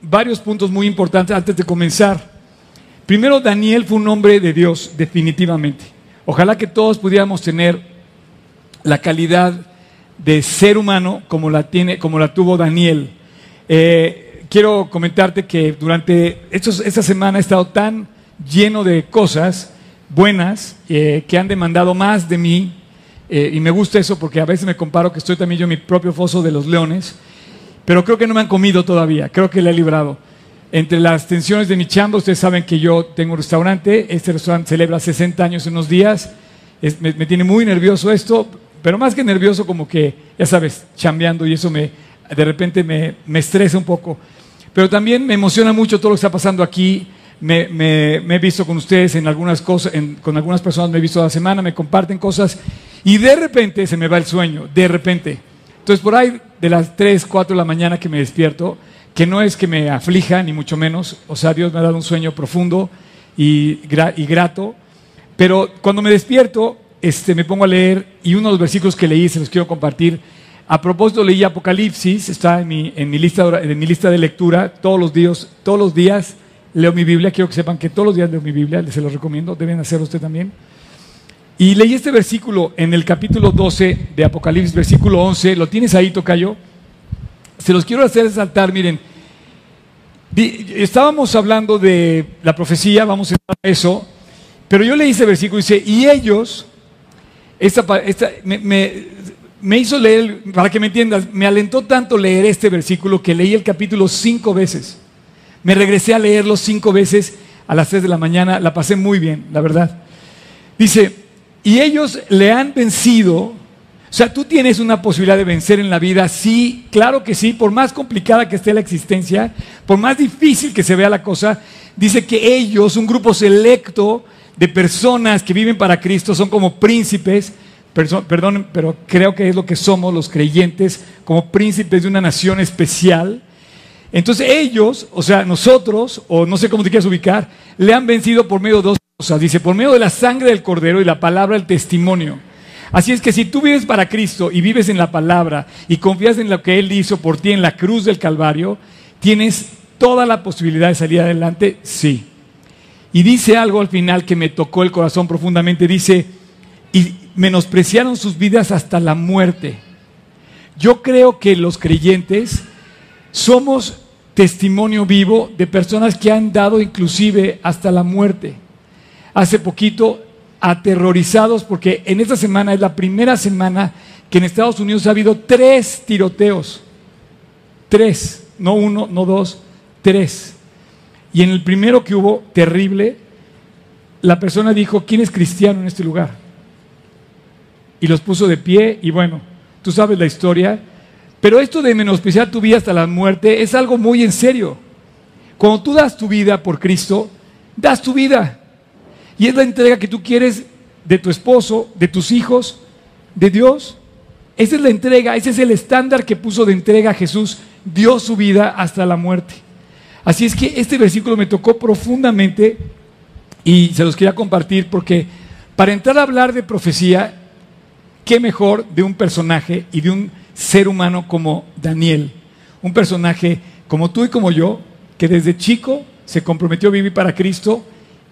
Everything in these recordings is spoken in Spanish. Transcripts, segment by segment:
varios puntos muy importantes antes de comenzar. Primero, Daniel fue un hombre de Dios, definitivamente. Ojalá que todos pudiéramos tener la calidad de ser humano como la, tiene, como la tuvo Daniel. Eh, quiero comentarte que durante esta semana he estado tan lleno de cosas buenas eh, que han demandado más de mí. eh, y me gusta eso porque a veces me comparo que estoy también yo en mi propio foso de los leones. Pero creo que no me han comido todavía, creo que le he librado. Entre las tensiones de mi chamba, ustedes saben que yo tengo un restaurante, este restaurante celebra 60 años en unos días, Es- me, me tiene muy nervioso esto, pero más que nervioso como que, ya sabes, chambeando y eso me, de repente me, me estresa un poco. Pero también me emociona mucho todo lo que está pasando aquí, me, me- me he visto con ustedes en algunas cosas, en- con algunas personas me he visto la semana, me comparten cosas y de repente se me va el sueño, de repente. Entonces, por ahí de las 3, 4 de la mañana que me despierto, que no es que me aflija, ni mucho menos, o sea, Dios me ha dado un sueño profundo y, y grato, pero cuando me despierto, este, me pongo a leer y uno de los versículos que leí se los quiero compartir. A propósito, leí Apocalipsis, está en mi, en mi lista, en mi lista de lectura, todos los días, todos los días leo mi Biblia, quiero que sepan que todos los días leo mi Biblia, se los recomiendo, deben hacerlo usted también. Y leí este versículo en el capítulo 12 de Apocalipsis, versículo 11. ¿Lo tienes ahí, Tocayo? Se los quiero hacer saltar, miren. Estábamos hablando de la profecía, vamos a entrar a eso, pero yo leí ese versículo y dice, y ellos, me, me- hizo leer, para que me entiendas, me alentó tanto leer este versículo que leí el capítulo cinco veces. Me regresé a leerlo cinco veces a las 3 de la mañana, la pasé muy bien, la verdad. Dice, y ellos le han vencido. O sea, tú tienes una posibilidad de vencer en la vida, sí, claro que sí, por más complicada que esté la existencia, por más difícil que se vea la cosa, dice que ellos, un grupo selecto de personas que viven para Cristo, son como príncipes, perdón, pero creo que es lo que somos los creyentes, como príncipes de una nación especial. Entonces ellos, o sea, nosotros, o no sé cómo te quieras ubicar, le han vencido por medio de dos Dice, por medio de la sangre del cordero y la palabra del testimonio. Así es que si tú vives para Cristo y vives en la palabra y confías en lo que Él hizo por ti en la cruz del Calvario, tienes toda la posibilidad de salir adelante, sí. Y dice algo al final que me tocó el corazón profundamente. Dice, y menospreciaron sus vidas hasta la muerte. Yo creo que los creyentes somos testimonio vivo de personas que han dado inclusive hasta la muerte. Hace poquito, aterrorizados, porque en esta semana es la primera semana que en Estados Unidos ha habido tres tiroteos. Tres, no uno, no dos, tres. Y en el primero que hubo, terrible, la persona dijo, ¿quién es cristiano en este lugar? Y los puso de pie y bueno, tú sabes la historia. Pero esto de menospreciar tu vida hasta la muerte es algo muy en serio. Cuando tú das tu vida por Cristo, das tu vida. Y es la entrega que tú quieres de tu esposo, de tus hijos, de Dios. Esa es la entrega, ese es el estándar que puso de entrega Jesús. Dio su vida hasta la muerte. Así es que este versículo me tocó profundamente y se los quería compartir porque para entrar a hablar de profecía, qué mejor de un personaje y de un ser humano como Daniel. Un personaje como tú y como yo, que desde chico se comprometió a vivir para Cristo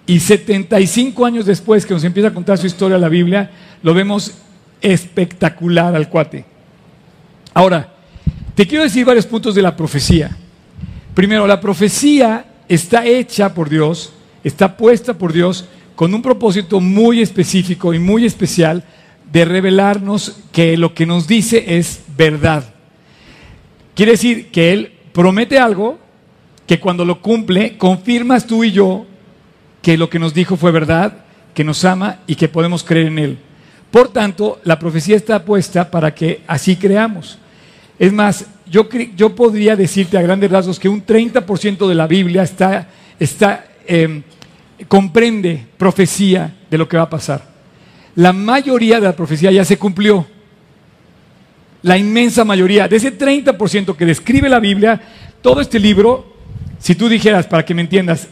y 75 años después que nos empieza a contar su historia la Biblia, lo vemos espectacular al cuate. Ahora, te quiero decir varios puntos de la profecía. Primero, la profecía está hecha por Dios, está puesta por Dios con un propósito muy específico y muy especial de revelarnos que lo que nos dice es verdad. Quiere decir que Él promete algo que cuando lo cumple, confirmas tú y yo que lo que nos dijo fue verdad, que nos ama y que podemos creer en Él. Por tanto, la profecía está puesta para que así creamos. Es más, yo, yo podría decirte a grandes rasgos que un 30% de la Biblia está, está, eh, comprende profecía de lo que va a pasar. La mayoría de la profecía ya se cumplió. La inmensa mayoría, de ese 30% que describe la Biblia, todo este libro, si tú dijeras, para que me entiendas,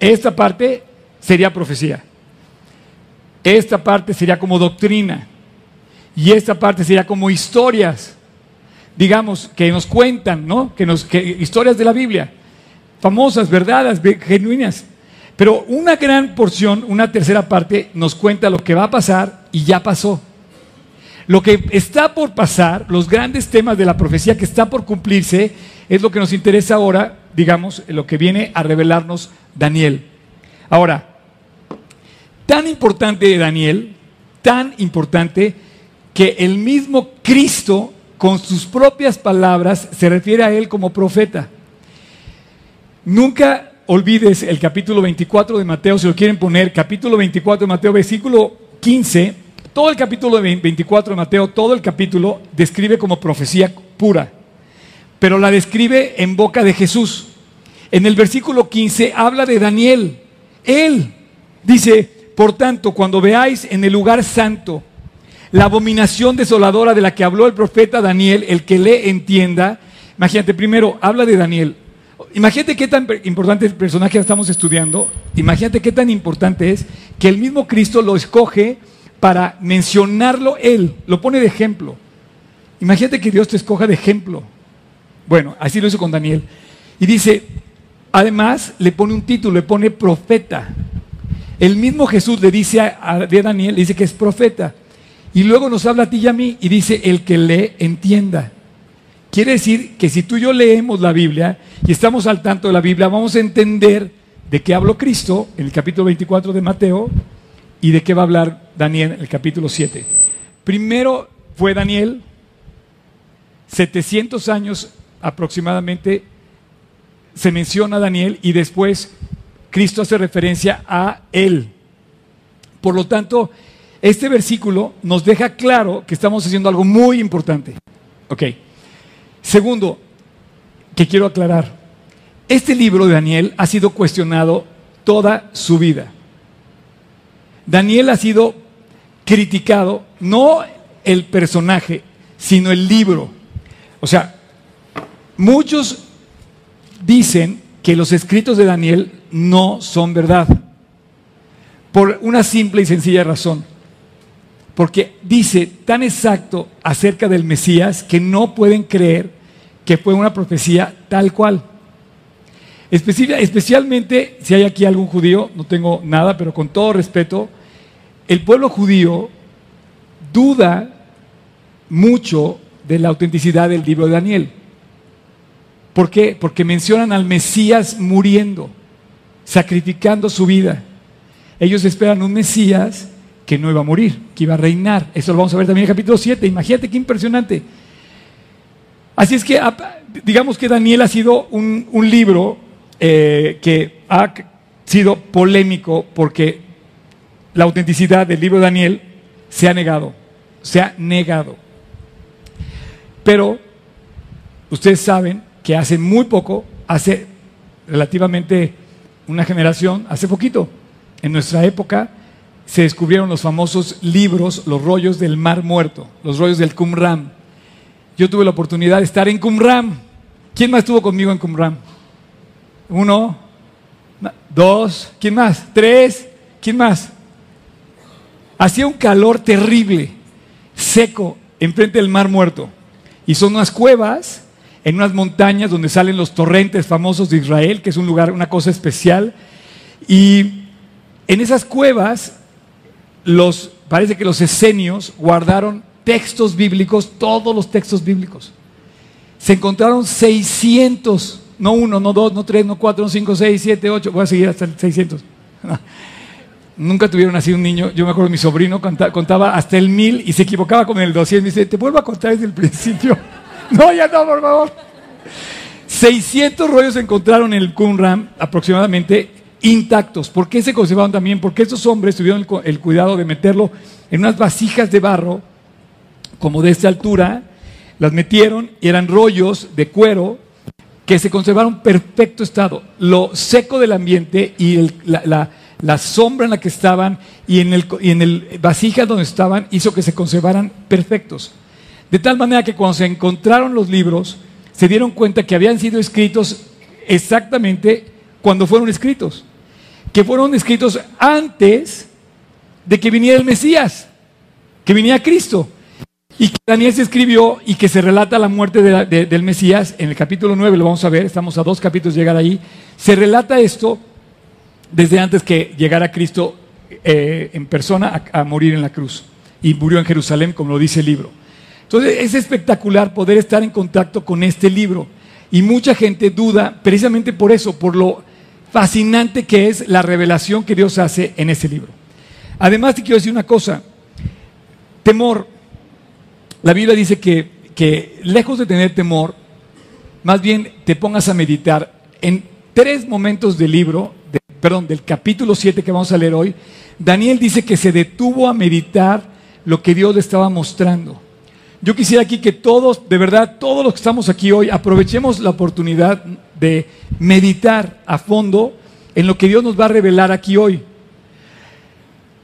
esta parte sería profecía. Esta parte sería como doctrina. Y esta parte sería como historias. digamos, que nos cuentan, ¿no? Que nos, que, historias de la Biblia, famosas, verdades, genuinas. Pero una gran porción, una tercera parte, nos cuenta lo que va a pasar y ya pasó. Lo que está por pasar, los grandes temas de la profecía que está por cumplirse, es lo que nos interesa ahora, digamos, lo que viene a revelarnos Daniel. Ahora, tan importante Daniel, tan importante, que el mismo Cristo, con sus propias palabras, se refiere a él como profeta. Nunca olvides el capítulo 24 de Mateo, si lo quieren poner, capítulo 24 de Mateo, versículo 15, todo el capítulo 24 de Mateo, todo el capítulo describe como profecía pura, pero la describe en boca de Jesús. En el versículo 15 habla de Daniel. Él dice, por tanto, cuando veáis en el lugar santo la abominación desoladora de la que habló el profeta Daniel, el que le entienda, imagínate, primero, habla de Daniel, Imagínate qué tan importante el personaje que estamos estudiando. Imagínate qué tan importante es que el mismo Cristo lo escoge para mencionarlo él, lo pone de ejemplo. Imagínate que Dios te escoja de ejemplo. Bueno, así lo hizo con Daniel. Y dice, además le pone un título, le pone profeta. El mismo Jesús le dice a, Daniel, le dice que es profeta. Y luego nos habla a ti y a mí y dice, el que le entienda. Quiere decir que si tú y yo leemos la Biblia y estamos al tanto de la Biblia, vamos a entender de qué habló Cristo en el capítulo 24 de Mateo y de qué va a hablar Daniel en el capítulo 7. Primero fue Daniel, 700 años aproximadamente se menciona a Daniel y después Cristo hace referencia a él. Por lo tanto, este versículo nos deja claro que estamos haciendo algo muy importante. Ok. Segundo, que quiero aclarar, este libro de Daniel ha sido cuestionado toda su vida. Daniel ha sido criticado, no el personaje, sino el libro. O sea, muchos dicen que los escritos de Daniel no son verdad, por una simple y sencilla razón porque dice tan exacto acerca del Mesías que no pueden creer que fue una profecía tal cual. especialmente si hay aquí algún judío, no tengo nada, pero con todo respeto, el pueblo judío duda mucho de la autenticidad del libro de Daniel. ¿Por qué? Porque mencionan al Mesías muriendo, sacrificando su vida. Ellos esperan un Mesías que no iba a morir, que iba a reinar. Eso lo vamos a ver también en el capítulo 7. Imagínate qué impresionante. Así es que digamos que Daniel ha sido un, libro eh, que ha sido polémico porque la autenticidad del libro de Daniel se ha negado, se ha negado. Pero ustedes saben que hace muy poco, hace relativamente una generación, hace poquito, en nuestra época, se descubrieron los famosos libros, los rollos del Mar Muerto, los rollos del Qumran. Yo tuve la oportunidad de estar en Qumran. ¿Quién más estuvo conmigo en Qumran? Uno, dos, ¿quién más? Tres, ¿quién más? Hacía un calor terrible, seco, enfrente del Mar Muerto. Y son unas cuevas en unas montañas donde salen los torrentes famosos de Israel, que es un lugar, una cosa especial. Y en esas cuevas los, parece que los esenios guardaron textos bíblicos, todos los textos bíblicos. Se encontraron 600, no uno, no dos, no tres, no cuatro, no cinco, seis, siete, ocho, voy a seguir hasta el 600. Nunca tuvieron así un niño. Yo me acuerdo, mi sobrino contaba hasta el mil y se equivocaba con el 200. Me dice, te vuelvo a contar desde el principio. no, ya no, por favor. 600 rollos se encontraron en el Qumran aproximadamente intactos. ¿Por qué se conservaron también? Porque estos hombres tuvieron el, cuidado de meterlo en unas vasijas de barro, como de esta altura, las metieron y eran rollos de cuero que se conservaron perfecto estado. Lo seco del ambiente y la, sombra en la que estaban y en el, y en el vasija donde estaban hizo que se conservaran perfectos. De tal manera que cuando se encontraron los libros, se dieron cuenta que habían sido escritos exactamente cuando fueron escritos que fueron escritos antes de que viniera el Mesías, que viniera Cristo. y que Daniel se escribió y que se relata la muerte del Mesías en el capítulo 9, lo vamos a ver, estamos a dos capítulos de llegar ahí, se relata esto desde antes que llegara Cristo eh, en persona a, morir en la cruz y murió en Jerusalén, como lo dice el libro. Entonces es espectacular poder estar en contacto con este libro y mucha gente duda precisamente por eso, por lo fascinante que es la revelación que Dios hace en ese libro. Además te quiero decir una cosa, temor la Biblia dice que, lejos de tener temor, más bien te pongas a meditar en tres momentos del libro, perdón, del capítulo 7 que vamos a leer hoy. Daniel dice que se detuvo a meditar lo que Dios le estaba mostrando. Yo quisiera aquí que todos, de verdad, todos los que estamos aquí hoy, aprovechemos la oportunidad de meditar a fondo en lo que Dios nos va a revelar aquí hoy.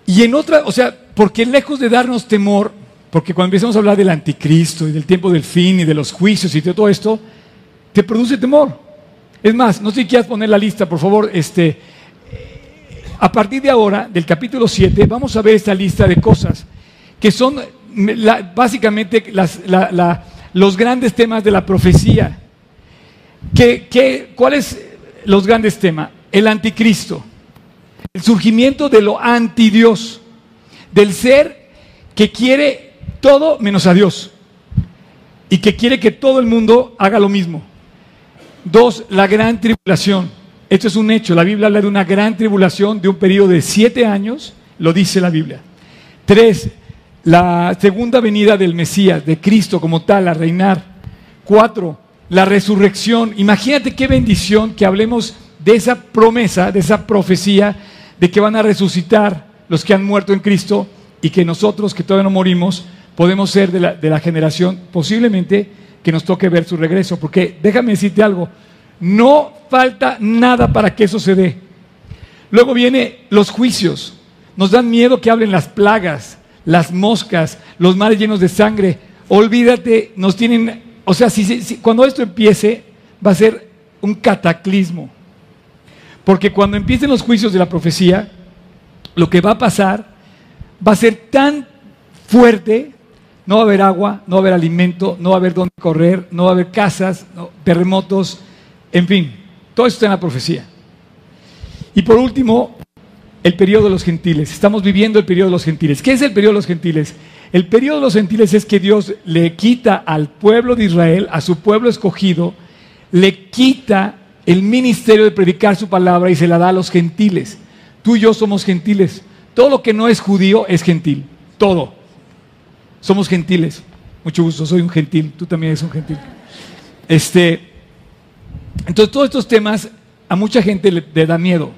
Y en otra, o sea, porque lejos de darnos temor, porque cuando empezamos a hablar del anticristo y del tiempo del fin y de los juicios y de todo esto, te produce temor. Es más, no sé si quieras poner la lista, por favor. Este, a partir de ahora, del capítulo 7, vamos a ver esta lista de cosas que son básicamente los grandes temas de la profecía. ¿Qué, cuáles los grandes temas? El anticristo, el surgimiento de lo antidios, del ser que quiere todo menos a Dios. Y que quiere que todo el mundo haga lo mismo. Dos, la gran tribulación. Esto es un hecho. La Biblia habla de una gran tribulación de un periodo de siete años, lo dice la Biblia. Tres, la segunda venida del Mesías, de Cristo como tal, a reinar. Cuatro, la resurrección. Imagínate qué bendición que hablemos de esa promesa, de esa profecía, de que van a resucitar los que han muerto en Cristo y que nosotros que todavía no morimos podemos ser de la, generación posiblemente que nos toque ver su regreso. Porque déjame decirte algo, no falta nada para que eso se dé. Luego vienen los juicios. Nos dan miedo que hablen las plagas, las moscas, los mares llenos de sangre. Olvídate, nos tienen, o sea, si, cuando esto empiece, va a ser un cataclismo. Porque cuando empiecen los juicios de la profecía, lo que va a pasar va a ser tan fuerte no va a haber agua, no va a haber alimento, no va a haber dónde correr, no va a haber casas, terremotos, en fin, todo esto está en la profecía. Y por último, el periodo de los gentiles. Estamos viviendo el periodo de los gentiles. ¿Qué es el periodo de los gentiles? El periodo de los gentiles es que Dios le quita al pueblo de Israel, a su pueblo escogido, le quita el ministerio de predicar su palabra y se la da a los gentiles. Tú y yo somos gentiles. Todo lo que no es judío es gentil. Todo. Somos gentiles. Mucho gusto, soy un gentil, tú también eres un gentil. Este, entonces, todos estos temas a mucha gente le, da miedo.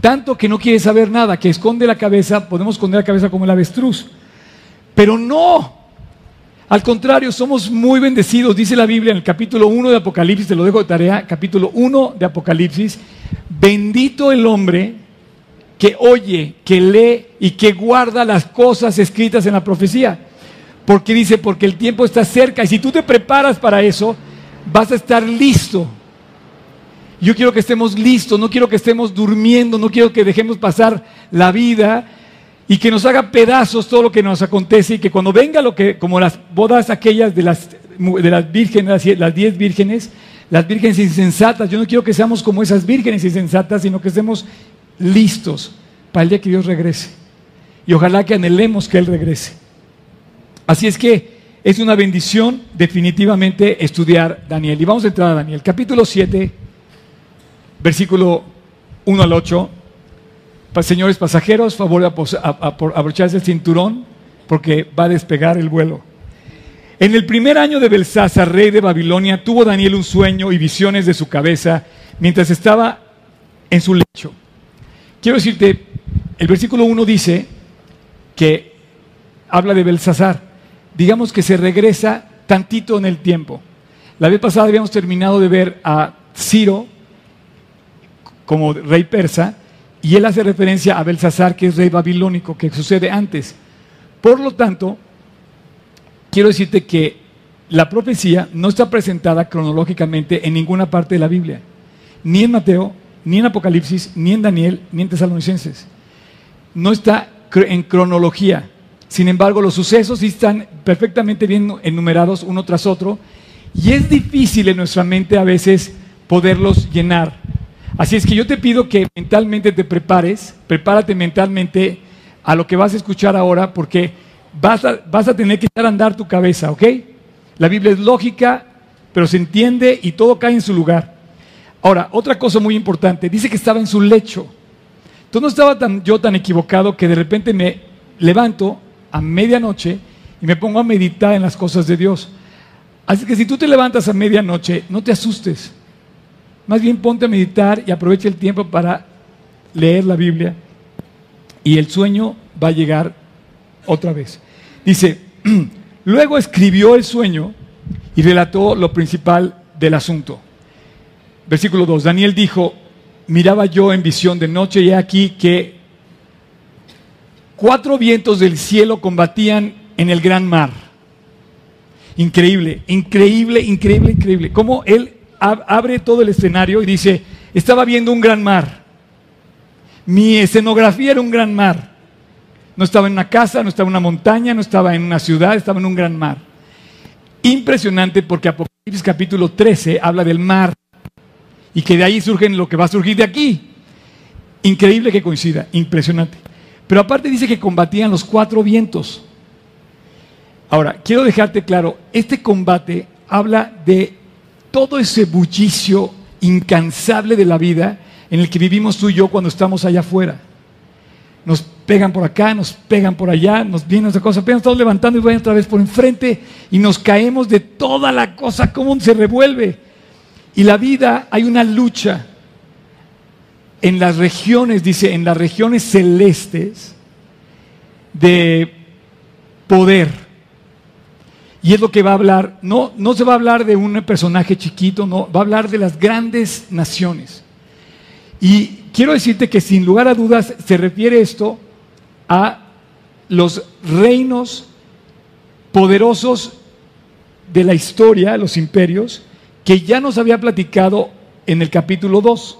Tanto que no quiere saber nada, que esconde la cabeza, podemos esconder la cabeza como el avestruz. Pero no. Al contrario, somos muy bendecidos, dice la Biblia en el capítulo 1 de Apocalipsis, te lo dejo de tarea, capítulo 1 de Apocalipsis, bendito el hombre que oye, que lee y que guarda las cosas escritas en la profecía. Porque dice, porque el tiempo está cerca y si tú te preparas para eso, vas a estar listo. Yo quiero que estemos listos, no quiero que estemos durmiendo, no quiero que dejemos pasar la vida y que nos haga pedazos todo lo que nos acontece y que cuando venga lo que, como las bodas aquellas de las, de las vírgenes, las diez vírgenes, las vírgenes insensatas, yo no quiero que seamos como esas vírgenes insensatas, sino que estemos listos para el día que Dios regrese. Y ojalá que anhelemos que Él regrese. Así es que es una bendición definitivamente estudiar Daniel. Y vamos a entrar a Daniel. Capítulo 7, versículo 1 al 8. Señores pasajeros, favor de abrocharse el cinturón porque va a despegar el vuelo. En el primer año de Belsasar, rey de Babilonia, tuvo Daniel un sueño y visiones de su cabeza mientras estaba en su lecho. Quiero decirte, el versículo 1 dice que habla de Belsasar digamos que se regresa tantito en el tiempo. La vez pasada habíamos terminado de ver a Ciro como rey persa y él hace referencia a Belsasar, que es rey babilónico, que sucede antes. Por lo tanto, quiero decirte que la profecía no está presentada cronológicamente en ninguna parte de la Biblia, ni en Mateo, ni en Apocalipsis, ni en Daniel, ni en Tesalonicenses. No está en cronología. Sin embargo, los sucesos sí están perfectamente bien enumerados uno tras otro y es difícil en nuestra mente a veces poderlos llenar. Así es que yo te pido que mentalmente te prepares, prepárate mentalmente a lo que vas a escuchar ahora porque vas a, vas a tener que echar a andar tu cabeza, ¿ok? La Biblia es lógica, pero se entiende y todo cae en su lugar. Ahora, otra cosa muy importante, dice que estaba en su lecho. Entonces no estaba tan, yo tan equivocado que de repente me levanto a medianoche y me pongo a meditar en las cosas de Dios. Así que si tú te levantas a medianoche, no te asustes. Más bien ponte a meditar y aprovecha el tiempo para leer la Biblia y el sueño va a llegar otra vez. Dice, luego escribió el sueño y relató lo principal del asunto. Versículo 2, Daniel dijo, miraba yo en visión de noche y aquí que cuatro vientos del cielo combatían en el gran mar. Increíble, increíble, increíble, increíble. Cómo él abre todo el escenario y dice, estaba viendo un gran mar. Mi escenografía era un gran mar. No estaba en una casa, no estaba en una montaña, no estaba en una ciudad, estaba en un gran mar. Impresionante porque Apocalipsis capítulo 13 habla del mar y que de ahí surge lo que va a surgir de aquí. Increíble que coincida, impresionante. Pero aparte dice que combatían los cuatro vientos. Ahora, quiero dejarte claro, este combate habla de todo ese bullicio incansable de la vida en el que vivimos tú y yo cuando estamos allá afuera. Nos pegan por acá, nos pegan por allá, nos vienen otra cosa, apenas estamos levantando y van otra vez por enfrente y nos caemos de toda la cosa, cómo se revuelve. Y la vida, hay una lucha en las regiones, dice, en las regiones celestes de poder. Y es lo que va a hablar, no, no se va a hablar de un personaje chiquito, no, va a hablar de las grandes naciones. Y quiero decirte que sin lugar a dudas se refiere esto a los reinos poderosos de la historia, los imperios, que ya nos había platicado en el capítulo 2.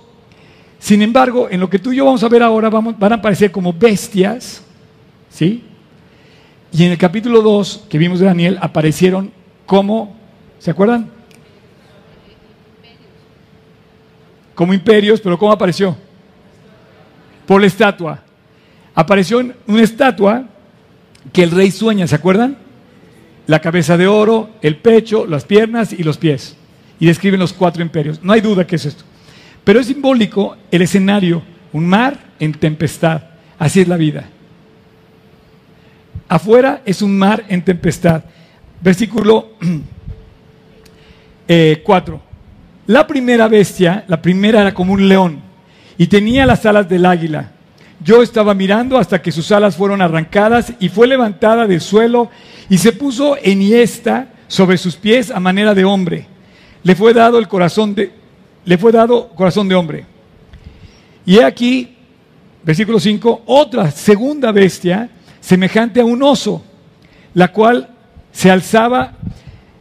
Sin embargo, en lo que tú y yo vamos a ver ahora van a aparecer como bestias, ¿sí? Y en el capítulo 2 que vimos de Daniel aparecieron como, ¿se acuerdan? Como imperios, pero ¿cómo apareció? Por la estatua. Apareció una estatua que el rey sueña, ¿se acuerdan? La cabeza de oro, el pecho, las piernas y los pies. Y describen los cuatro imperios. No hay duda que es esto. Pero es simbólico el escenario, un mar en tempestad. Así es la vida. Afuera es un mar en tempestad. Versículo 4. Eh, la primera bestia, la primera era como un león y tenía las alas del águila. Yo estaba mirando hasta que sus alas fueron arrancadas y fue levantada del suelo y se puso enhiesta sobre sus pies a manera de hombre. Le fue dado el corazón de, le fue dado corazón de hombre. Y he aquí, versículo 5, otra segunda bestia semejante a un oso, la cual se alzaba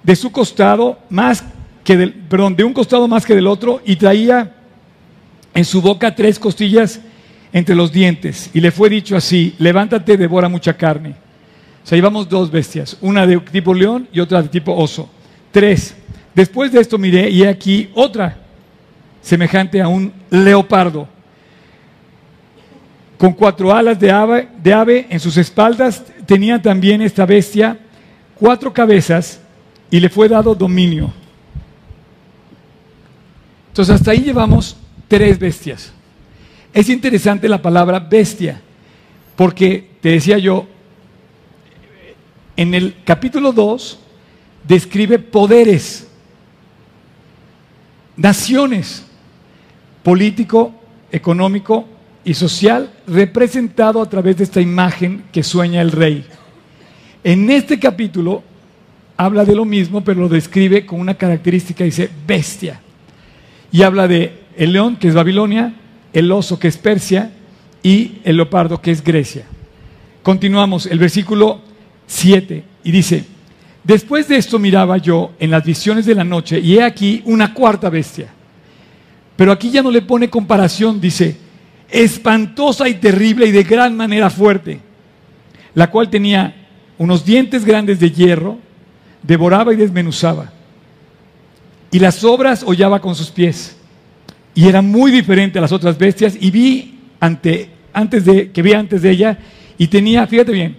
de su costado más que del, perdón, de un costado más que del otro y traía en su boca tres costillas entre los dientes. Y le fue dicho así, levántate, devora mucha carne. O sea, llevamos dos bestias, una de tipo león y otra de tipo oso. Tres. Después de esto miré y he aquí otra semejante a un leopardo, con cuatro alas de ave, en sus espaldas, tenía también esta bestia cuatro cabezas y le fue dado dominio. Entonces hasta ahí llevamos tres bestias. Es interesante la palabra bestia, porque te decía yo, en el capítulo 2 describe poderes, naciones, político, económico y social representado a través de esta imagen que sueña el rey. En este capítulo habla de lo mismo, pero lo describe con una característica, dice bestia. Y habla de el león, que es Babilonia, el oso, que es Persia, y el leopardo, que es Grecia. Continuamos, el versículo 7, y dice, después de esto miraba yo en las visiones de la noche, y he aquí una cuarta bestia pero aquí ya no le pone comparación, dice, espantosa y terrible y de gran manera fuerte, la cual tenía unos dientes grandes de hierro, devoraba y desmenuzaba. Y las obras hollaba con sus pies. Y era muy diferente a las otras bestias. Y vi ante, antes de, que vi antes de ella, y tenía, fíjate bien,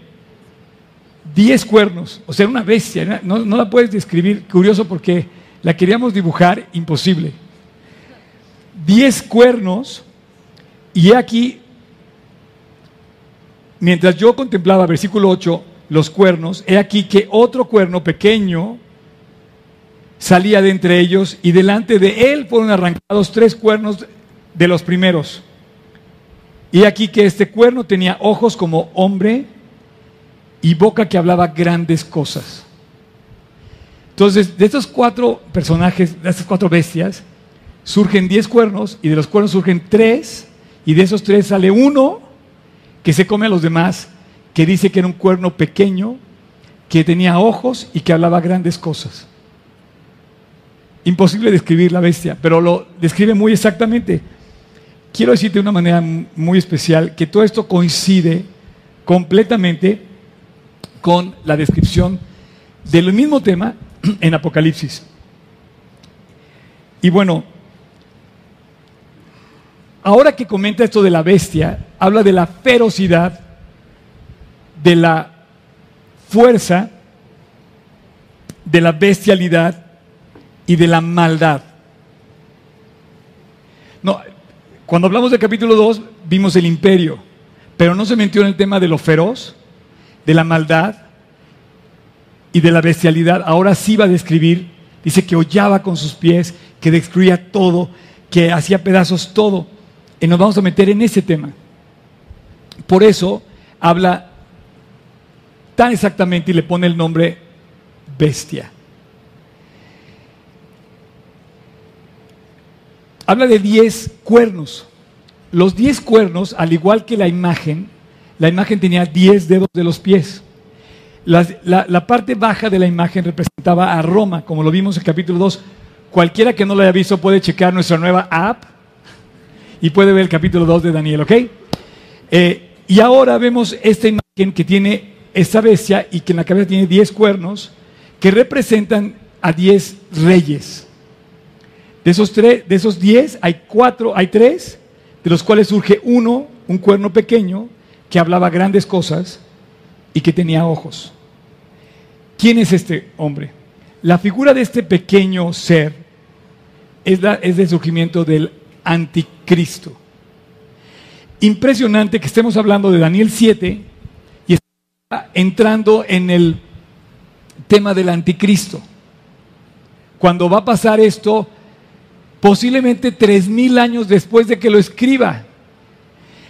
diez cuernos. O sea, una bestia. No, no la puedes describir. Curioso porque la queríamos dibujar, imposible. Diez cuernos. Y aquí, mientras yo contemplaba, versículo 8, los cuernos, he aquí que otro cuerno pequeño salía de entre ellos y delante de él fueron arrancados tres cuernos de los primeros. Y aquí que este cuerno tenía ojos como hombre y boca que hablaba grandes cosas. Entonces, de estos cuatro personajes, de estas cuatro bestias, surgen diez cuernos y de los cuernos surgen tres y de esos tres sale uno que se come a los demás, que dice que era un cuerno pequeño, que tenía ojos y que hablaba grandes cosas. Imposible describir la bestia, pero lo describe muy exactamente. Quiero decirte de una manera muy especial que todo esto coincide completamente con la descripción del mismo tema en Apocalipsis. Y bueno, ahora que comenta esto de la bestia, habla de la ferocidad, de la fuerza, de la bestialidad y de la maldad. No, cuando hablamos del capítulo 2 vimos el imperio, pero no se metió en el tema de lo feroz, de la maldad y de la bestialidad. Ahora sí va a describir, dice que hollaba con sus pies, que destruía todo, que hacía pedazos todo. Y nos vamos a meter en ese tema. Por eso habla tan exactamente y le pone el nombre bestia. habla de diez cuernos. Los diez cuernos, al igual que la imagen, la imagen tenía diez dedos de los pies. La, parte baja de la imagen representaba a Roma, como lo vimos en el capítulo 2. Cualquiera que no lo haya visto puede checar nuestra nueva app y puede ver el capítulo 2 de Daniel, ¿ok? Eh, y ahora vemos esta imagen que tiene esta bestia y que en la cabeza tiene diez cuernos que representan a diez reyes. De esos, tres, de esos diez, hay cuatro, hay tres, de los cuales surge uno, un cuerno pequeño, que hablaba grandes cosas y que tenía ojos. ¿Quién es este hombre? La figura de este pequeño ser es, la, es del surgimiento del anticristo. Impresionante que estemos hablando de Daniel 7 y entrando en el tema del anticristo. Cuando va a pasar esto, posiblemente tres mil años después de que lo escriba.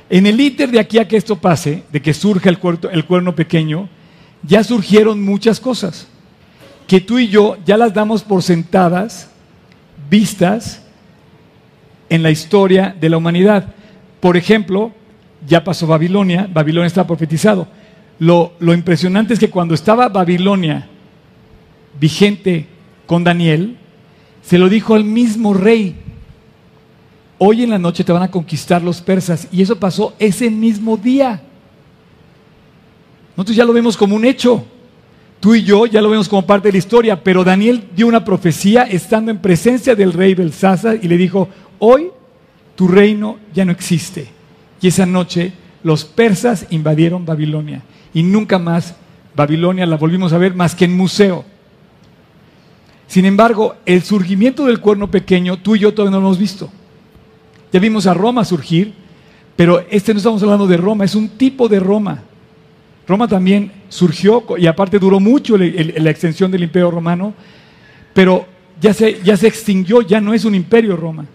En el íter de aquí a que esto pase, de que surja el, el cuerno pequeño, ya surgieron muchas cosas que tú y yo ya las damos por sentadas, vistas en la historia de la humanidad. Por ejemplo, ya pasó Babilonia, Babilonia está profetizado. Lo, lo impresionante es que cuando estaba Babilonia vigente con Daniel, se lo dijo al mismo rey. Hoy en la noche te van a conquistar los persas. Y eso pasó ese mismo día. Nosotros ya lo vemos como un hecho. Tú y yo ya lo vemos como parte de la historia. Pero Daniel dio una profecía estando en presencia del rey Belsasar y le dijo, hoy tu reino ya no existe. Y esa noche los persas invadieron Babilonia. Y nunca más Babilonia la volvimos a ver más que en museo. Sin embargo, el surgimiento del cuerno pequeño, tú y yo todavía no lo hemos visto. Ya vimos a Roma surgir, pero este no estamos hablando de Roma, es un tipo de Roma. Roma también surgió y aparte duró mucho la extensión del imperio romano, pero ya se, ya se extinguió, ya no es un imperio Roma.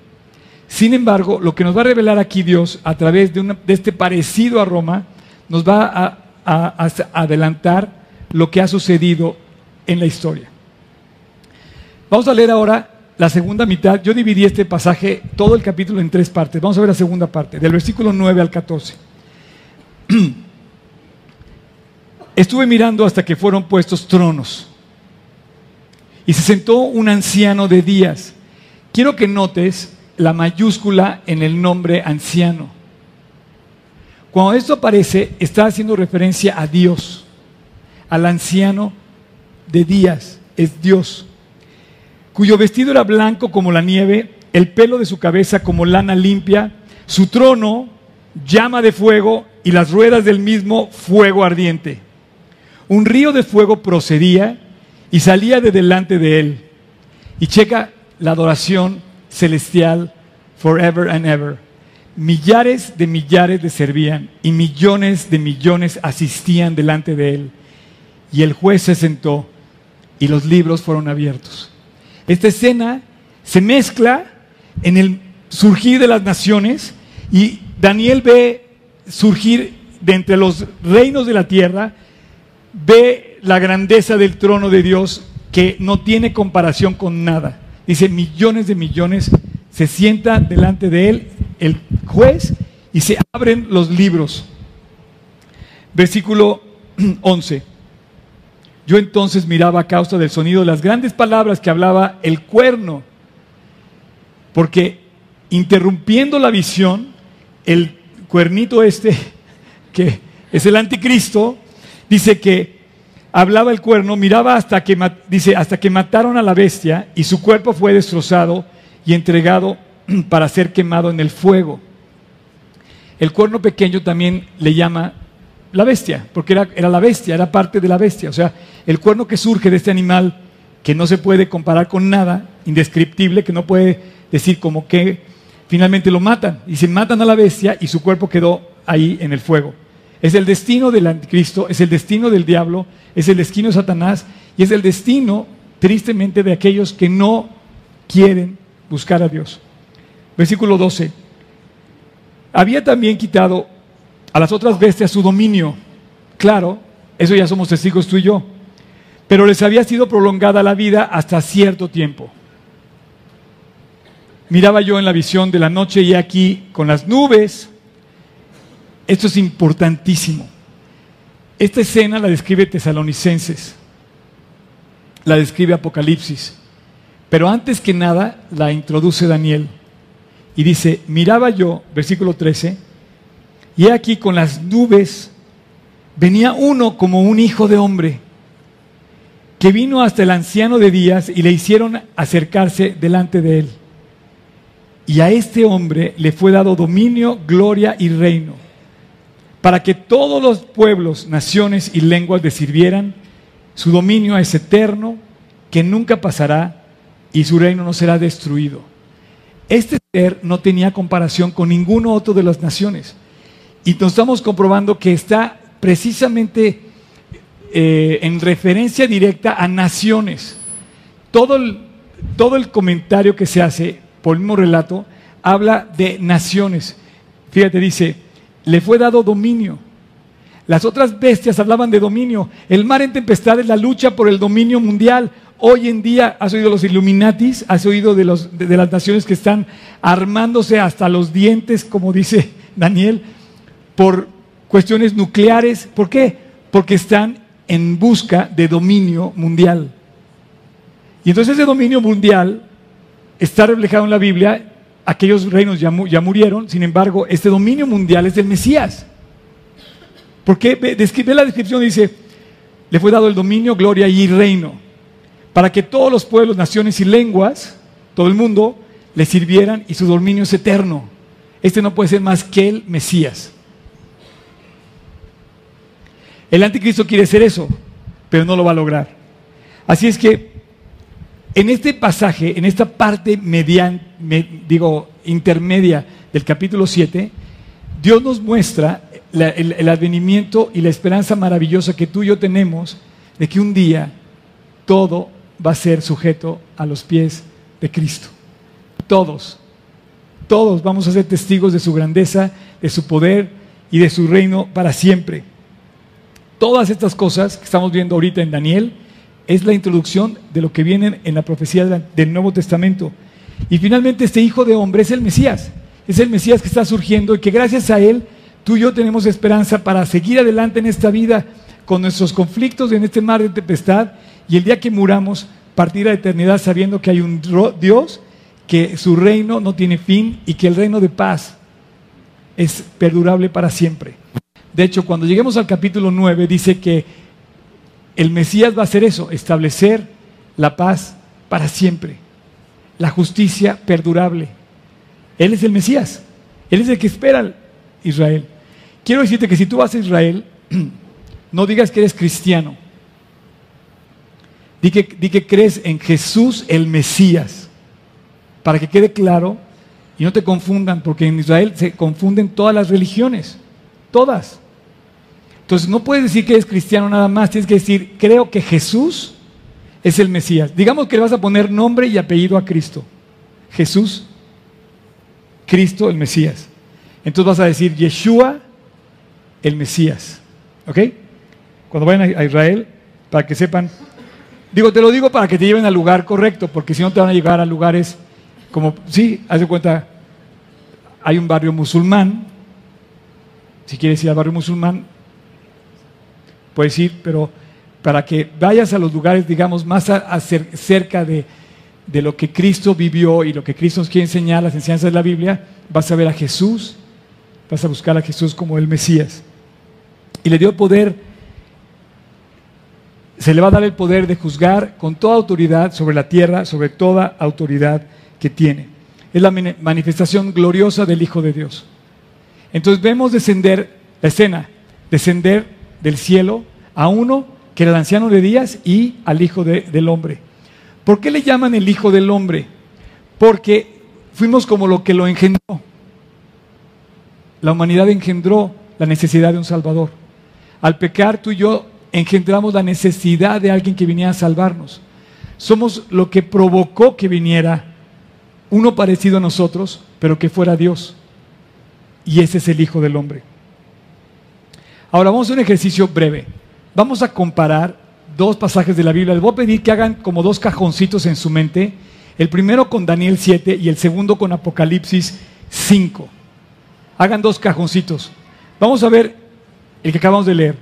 Sin embargo, lo que nos va a revelar aquí Dios a través de, este parecido a Roma, nos va a, a adelantar lo que ha sucedido en la historia. Vamos a leer ahora la segunda mitad. Yo dividí este pasaje, todo el capítulo, en tres partes. Vamos a ver la segunda parte, del versículo 9 al 14. Estuve mirando hasta que fueron puestos tronos. Y se sentó un anciano de días. Quiero que notes la mayúscula en el nombre anciano. Cuando esto aparece, está haciendo referencia a Dios, al anciano de días, es Dios, cuyo vestido era blanco como la nieve, el pelo de su cabeza como lana limpia, su trono llama de fuego y las ruedas del mismo fuego ardiente. Un río de fuego procedía y salía de delante de él. Y checa la adoración celestial forever and ever. Millares de millares le servían y millones de millones asistían delante de él. Y el juez se sentó y los libros fueron abiertos. Esta escena se mezcla en el surgir de las naciones y Daniel ve surgir de entre los reinos de la tierra, ve la grandeza del trono de Dios que no tiene comparación con nada. Dice, millones de millones se sientan delante de él el juez y se abren los libros. Versículo 11. Yo entonces miraba a causa del sonido de las grandes palabras que hablaba el cuerno, porque interrumpiendo la visión, el cuernito este, que es el anticristo, dice que hablaba el cuerno, miraba hasta que, dice, hasta que mataron a la bestia y su cuerpo fue destrozado y entregado para ser quemado en el fuego. El cuerno pequeño también le llama la bestia, porque era, era, la bestia, era parte de la bestia. O sea, el cuerno que surge de este animal que no se puede comparar con nada, indescriptible, que no puede decir como que finalmente lo matan. Y se matan a la bestia y su cuerpo quedó ahí en el fuego. Es el destino del anticristo, es el destino del diablo, es el destino de Satanás y es el destino, tristemente, de aquellos que no quieren buscar a Dios. Versículo 12. Había también quitado a las otras bestias su dominio. Claro, eso ya somos testigos tú y yo. Pero les había sido prolongada la vida hasta cierto tiempo. Miraba yo en la visión de la noche y aquí con las nubes. Esto es importantísimo. Esta escena la describe Tesalonicenses, la describe Apocalipsis, pero antes que nada la introduce Daniel. Y dice, miraba yo, versículo 13, y aquí con las nubes venía uno como un hijo de hombre, que vino hasta el anciano de días y le hicieron acercarse delante de él. Y a este hombre le fue dado dominio, gloria y reino, para que todos los pueblos, naciones y lenguas le sirvieran. Su dominio es eterno, que nunca pasará, y su reino no será destruido. Este ser no tenía comparación con ninguno otro de las naciones. Y nos estamos comprobando que está precisamente eh, en referencia directa a naciones. Todo el, todo el comentario que se hace por el mismo relato habla de naciones. Fíjate, dice, le fue dado dominio. Las otras bestias hablaban de dominio. El mar en tempestad es la lucha por el dominio mundial. Hoy en día has oído los Illuminatis, has oído de, de, las naciones que están armándose hasta los dientes, como dice Daniel, por cuestiones nucleares. ¿Por qué? Porque están en busca de dominio mundial. Y entonces ese dominio mundial está reflejado en la Biblia. Aquellos reinos ya, ya murieron, sin embargo, este dominio mundial es del Mesías. Porque describe la descripción, dice, le fue dado el dominio, gloria y reino, para que todos los pueblos, naciones y lenguas, todo el mundo, le sirvieran y su dominio es eterno. Este no puede ser más que el Mesías. El anticristo quiere ser eso, pero no lo va a lograr. Así es que en este pasaje, en esta parte median, digo, intermedia del capítulo 7, Dios nos muestra el, el advenimiento y la esperanza maravillosa que tú y yo tenemos de que un día todo va a ser sujeto a los pies de Cristo. Todos, todos vamos a ser testigos de su grandeza, de su poder y de su reino para siempre. Todas estas cosas que estamos viendo ahorita en Daniel es la introducción de lo que viene en la profecía del Nuevo Testamento. Y finalmente este Hijo de Hombre es el Mesías, es el Mesías que está surgiendo y que gracias a Él tú y yo tenemos esperanza para seguir adelante en esta vida con nuestros conflictos en este mar de tempestad y el día que muramos partir a la eternidad sabiendo que hay un Dios que su reino no tiene fin y que el reino de paz es perdurable para siempre. De hecho, cuando lleguemos al capítulo 9 dice que el Mesías va a hacer eso, establecer la paz para siempre, la justicia perdurable. Él es el Mesías, Él es el que espera Israel. Quiero decirte que si tú vas a Israel, no digas que eres cristiano. Di que, di que crees en Jesús el Mesías, para que quede claro y no te confundan, porque en Israel se confunden todas las religiones, todas. Entonces no puedes decir que eres cristiano nada más, tienes que decir, creo que Jesús es el Mesías. Digamos que le vas a poner nombre y apellido a Cristo. Jesús, Cristo el Mesías. Entonces vas a decir Yeshua el Mesías. ¿Ok? Cuando vayan a Israel, para que sepan, digo, te lo digo para que te lleven al lugar correcto, porque si no te van a llegar a lugares como, sí, haz de cuenta, hay un barrio musulmán, si quieres ir al barrio musulmán, puedes ir, pero para que vayas a los lugares, digamos, más cerca de, de lo que Cristo vivió y lo que Cristo nos quiere enseñar, las enseñanzas de la Biblia, vas a ver a Jesús, vas a buscar a Jesús como el Mesías. Y le dio poder, se le va a dar el poder de juzgar con toda autoridad sobre la tierra, sobre toda autoridad que tiene. Es la manifestación gloriosa del Hijo de Dios. Entonces vemos descender la escena, descender del cielo a uno que era el anciano de días y al Hijo del Hombre. ¿Por qué le llaman el Hijo del Hombre? Porque fuimos como lo que lo engendró. La humanidad engendró la necesidad de un Salvador. Al pecar tú y yo engendramos la necesidad de alguien que viniera a salvarnos. Somos lo que provocó que viniera uno parecido a nosotros, pero que fuera Dios. Y ese es el Hijo del Hombre. Ahora vamos a un ejercicio breve. Vamos a comparar dos pasajes de la Biblia. Les voy a pedir que hagan como dos cajoncitos en su mente. El primero con Daniel 7 y el segundo con Apocalipsis 5. Hagan dos cajoncitos. Vamos a ver el que acabamos de leer.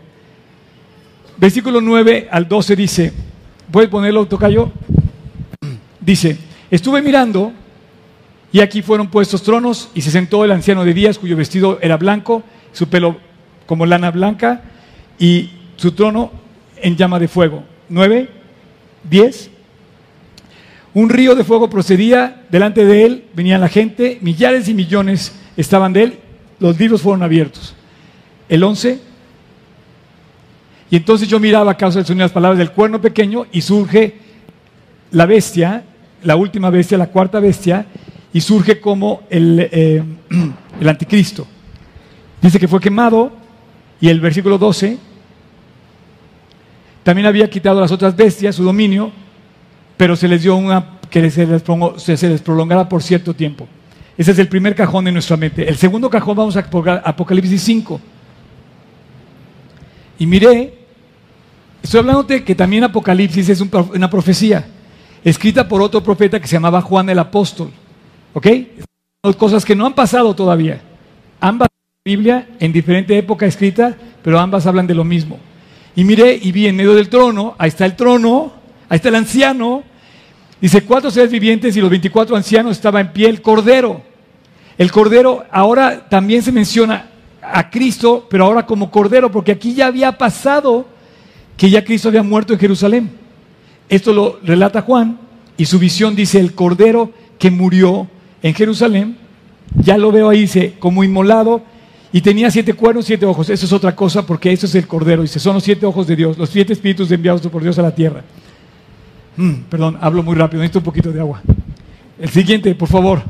Versículo 9 al 12 dice, ¿puedes ponerlo, Tocayo? Dice, estuve mirando y aquí fueron puestos tronos y se sentó el anciano de días cuyo vestido era blanco, su pelo como lana blanca y su trono en llama de fuego. 9, 10. Un río de fuego procedía delante de él, venía la gente, millares y millones estaban de él, los libros fueron abiertos. El 11. Y entonces yo miraba a causa del sonido de las palabras del cuerno pequeño y surge la bestia, la última bestia, la cuarta bestia, y surge como el, eh, el anticristo. Dice que fue quemado y el versículo 12 también había quitado a las otras bestias su dominio, pero se les dio una que se les, les prolongara por cierto tiempo. Ese es el primer cajón de nuestra mente. El segundo cajón vamos a Apocalipsis 5. Y miré, estoy hablando de que también Apocalipsis es una profecía, escrita por otro profeta que se llamaba Juan el Apóstol. ¿Ok? Cosas que no han pasado todavía. En la Biblia, en diferente época escrita, pero ambas hablan de lo mismo. Y miré y vi en medio del trono, ahí está el trono, ahí está el anciano. Dice, cuatro seres vivientes y los 24 ancianos estaban en pie, el cordero. El cordero ahora también se menciona a Cristo, pero ahora como cordero, porque aquí ya había pasado que ya Cristo había muerto en Jerusalén. Esto lo relata Juan y su visión dice, el cordero que murió en Jerusalén, ya lo veo ahí, dice, como inmolado, y tenía siete cuernos, siete ojos. Eso es otra cosa porque eso es el cordero. Dice, son los siete ojos de Dios, los siete espíritus enviados por Dios a la tierra. Mm, perdón, hablo muy rápido, necesito un poquito de agua. El siguiente, por favor.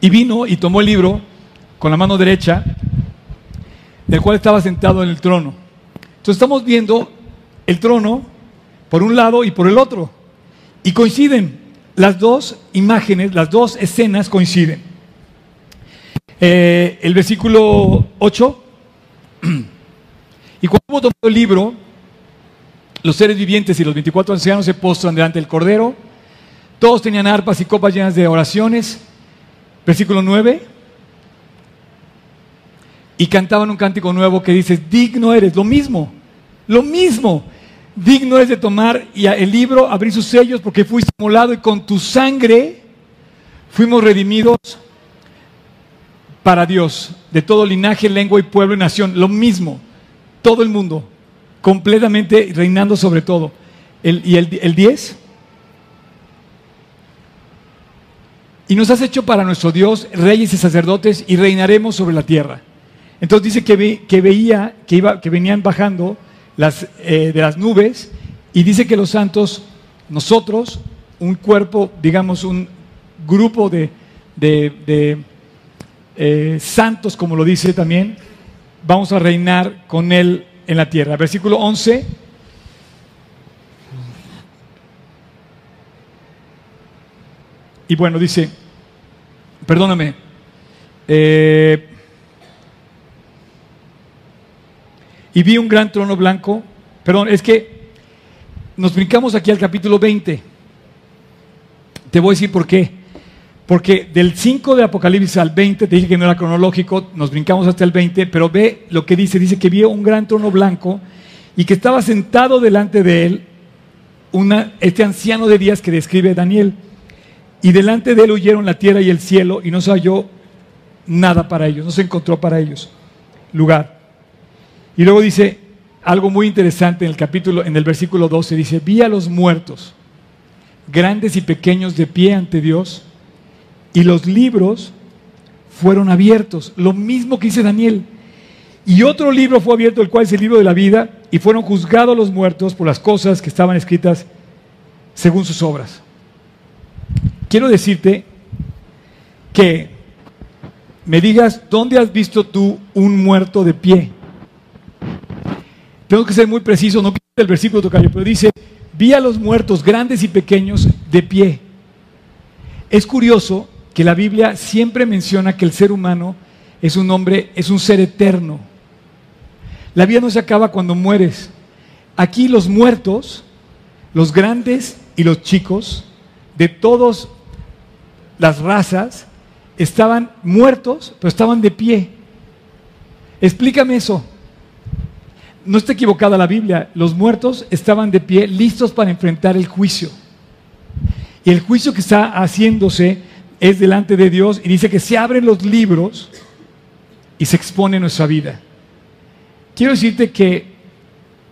Y vino y tomó el libro con la mano derecha, del cual estaba sentado en el trono. Entonces estamos viendo el trono por un lado y por el otro. Y coinciden, las dos imágenes, las dos escenas coinciden. Eh, el versículo 8, y cuando hubo tomado el libro, los seres vivientes y los 24 ancianos se postran delante del Cordero, todos tenían arpas y copas llenas de oraciones, versículo 9, y cantaban un cántico nuevo que dice, digno eres, lo mismo, lo mismo. Digno es de tomar y el libro, abrir sus sellos, porque fuiste molado y con tu sangre fuimos redimidos para Dios, de todo linaje, lengua y pueblo y nación, lo mismo, todo el mundo, completamente reinando sobre todo. ¿Y el 10? y nos has hecho para nuestro Dios reyes y sacerdotes y reinaremos sobre la tierra. Entonces dice que, que veía que, iba, que venían bajando eh, de las nubes y dice que los santos, nosotros, un cuerpo, digamos, un grupo de, eh, santos, como lo dice también, vamos a reinar con él en la tierra. Versículo 11. Y bueno, dice, perdóname, eh, y vi un gran trono blanco, perdón, es que nos brincamos aquí al capítulo 20. Te voy a decir por qué. Porque del 5 de Apocalipsis al 20, te dije que no era cronológico, nos brincamos hasta el 20, pero ve lo que dice, dice que vio un gran trono blanco y que estaba sentado delante de él una, este anciano de días que describe Daniel. Y delante de él huyeron la tierra y el cielo y no se halló nada para ellos, no se encontró para ellos lugar. Y luego dice algo muy interesante en el capítulo, en el versículo 12, dice, vi a los muertos, grandes y pequeños de pie ante Dios, y los libros fueron abiertos, lo mismo que dice Daniel. Y otro libro fue abierto, el cual es el libro de la vida, y fueron juzgados los muertos por las cosas que estaban escritas según sus obras quiero decirte que me digas, ¿dónde has visto tú un muerto de pie? Tengo que ser muy preciso, no el versículo tocayo, pero dice, vi a los muertos grandes y pequeños de pie. Es curioso que la Biblia siempre menciona que el ser humano es un hombre, es un ser eterno. La vida no se acaba cuando mueres. Aquí los muertos, los grandes y los chicos, de todos las razas estaban muertos, pero estaban de pie. Explícame eso. No está equivocada la Biblia. Los muertos estaban de pie, listos para enfrentar el juicio. Y el juicio que está haciéndose es delante de Dios y dice que se abren los libros y se expone nuestra vida. Quiero decirte que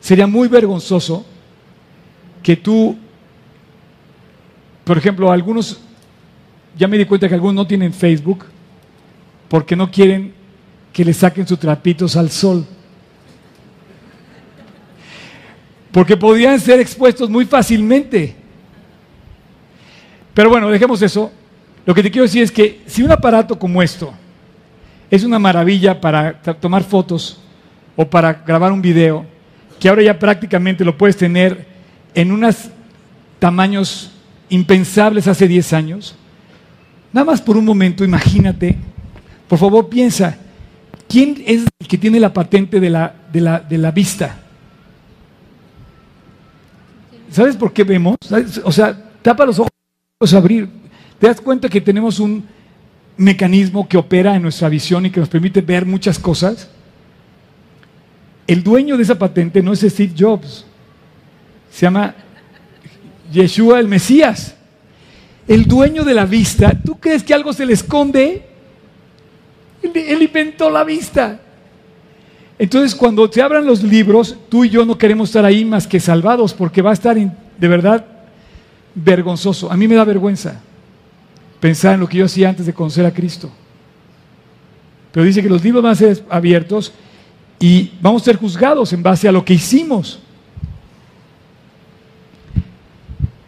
sería muy vergonzoso que tú, por ejemplo, algunos ya me di cuenta que algunos no tienen Facebook porque no quieren que le saquen sus trapitos al sol. Porque podrían ser expuestos muy fácilmente. Pero bueno, dejemos eso. Lo que te quiero decir es que si un aparato como esto es una maravilla para tomar fotos o para grabar un video, que ahora ya prácticamente lo puedes tener en unos tamaños impensables hace 10 años, Nada más por un momento, imagínate, por favor piensa, ¿quién es el que tiene la patente de la, de la, vista? ¿Sabes por qué vemos? O sea, tapa los ojos, abrir. ¿Te das cuenta que tenemos un mecanismo que opera en nuestra visión y que nos permite ver muchas cosas? El dueño de esa patente no es Steve Jobs, se llama Yeshua el Mesías el dueño de la vista, ¿tú crees que algo se le esconde? Él, inventó la vista. Entonces, cuando te abran los libros, tú y yo no queremos estar ahí más que salvados, porque va a estar de verdad vergonzoso. A mí me da vergüenza pensar en lo que yo hacía antes de conocer a Cristo. Pero dice que los libros van a ser abiertos y vamos a ser juzgados en base a lo que hicimos.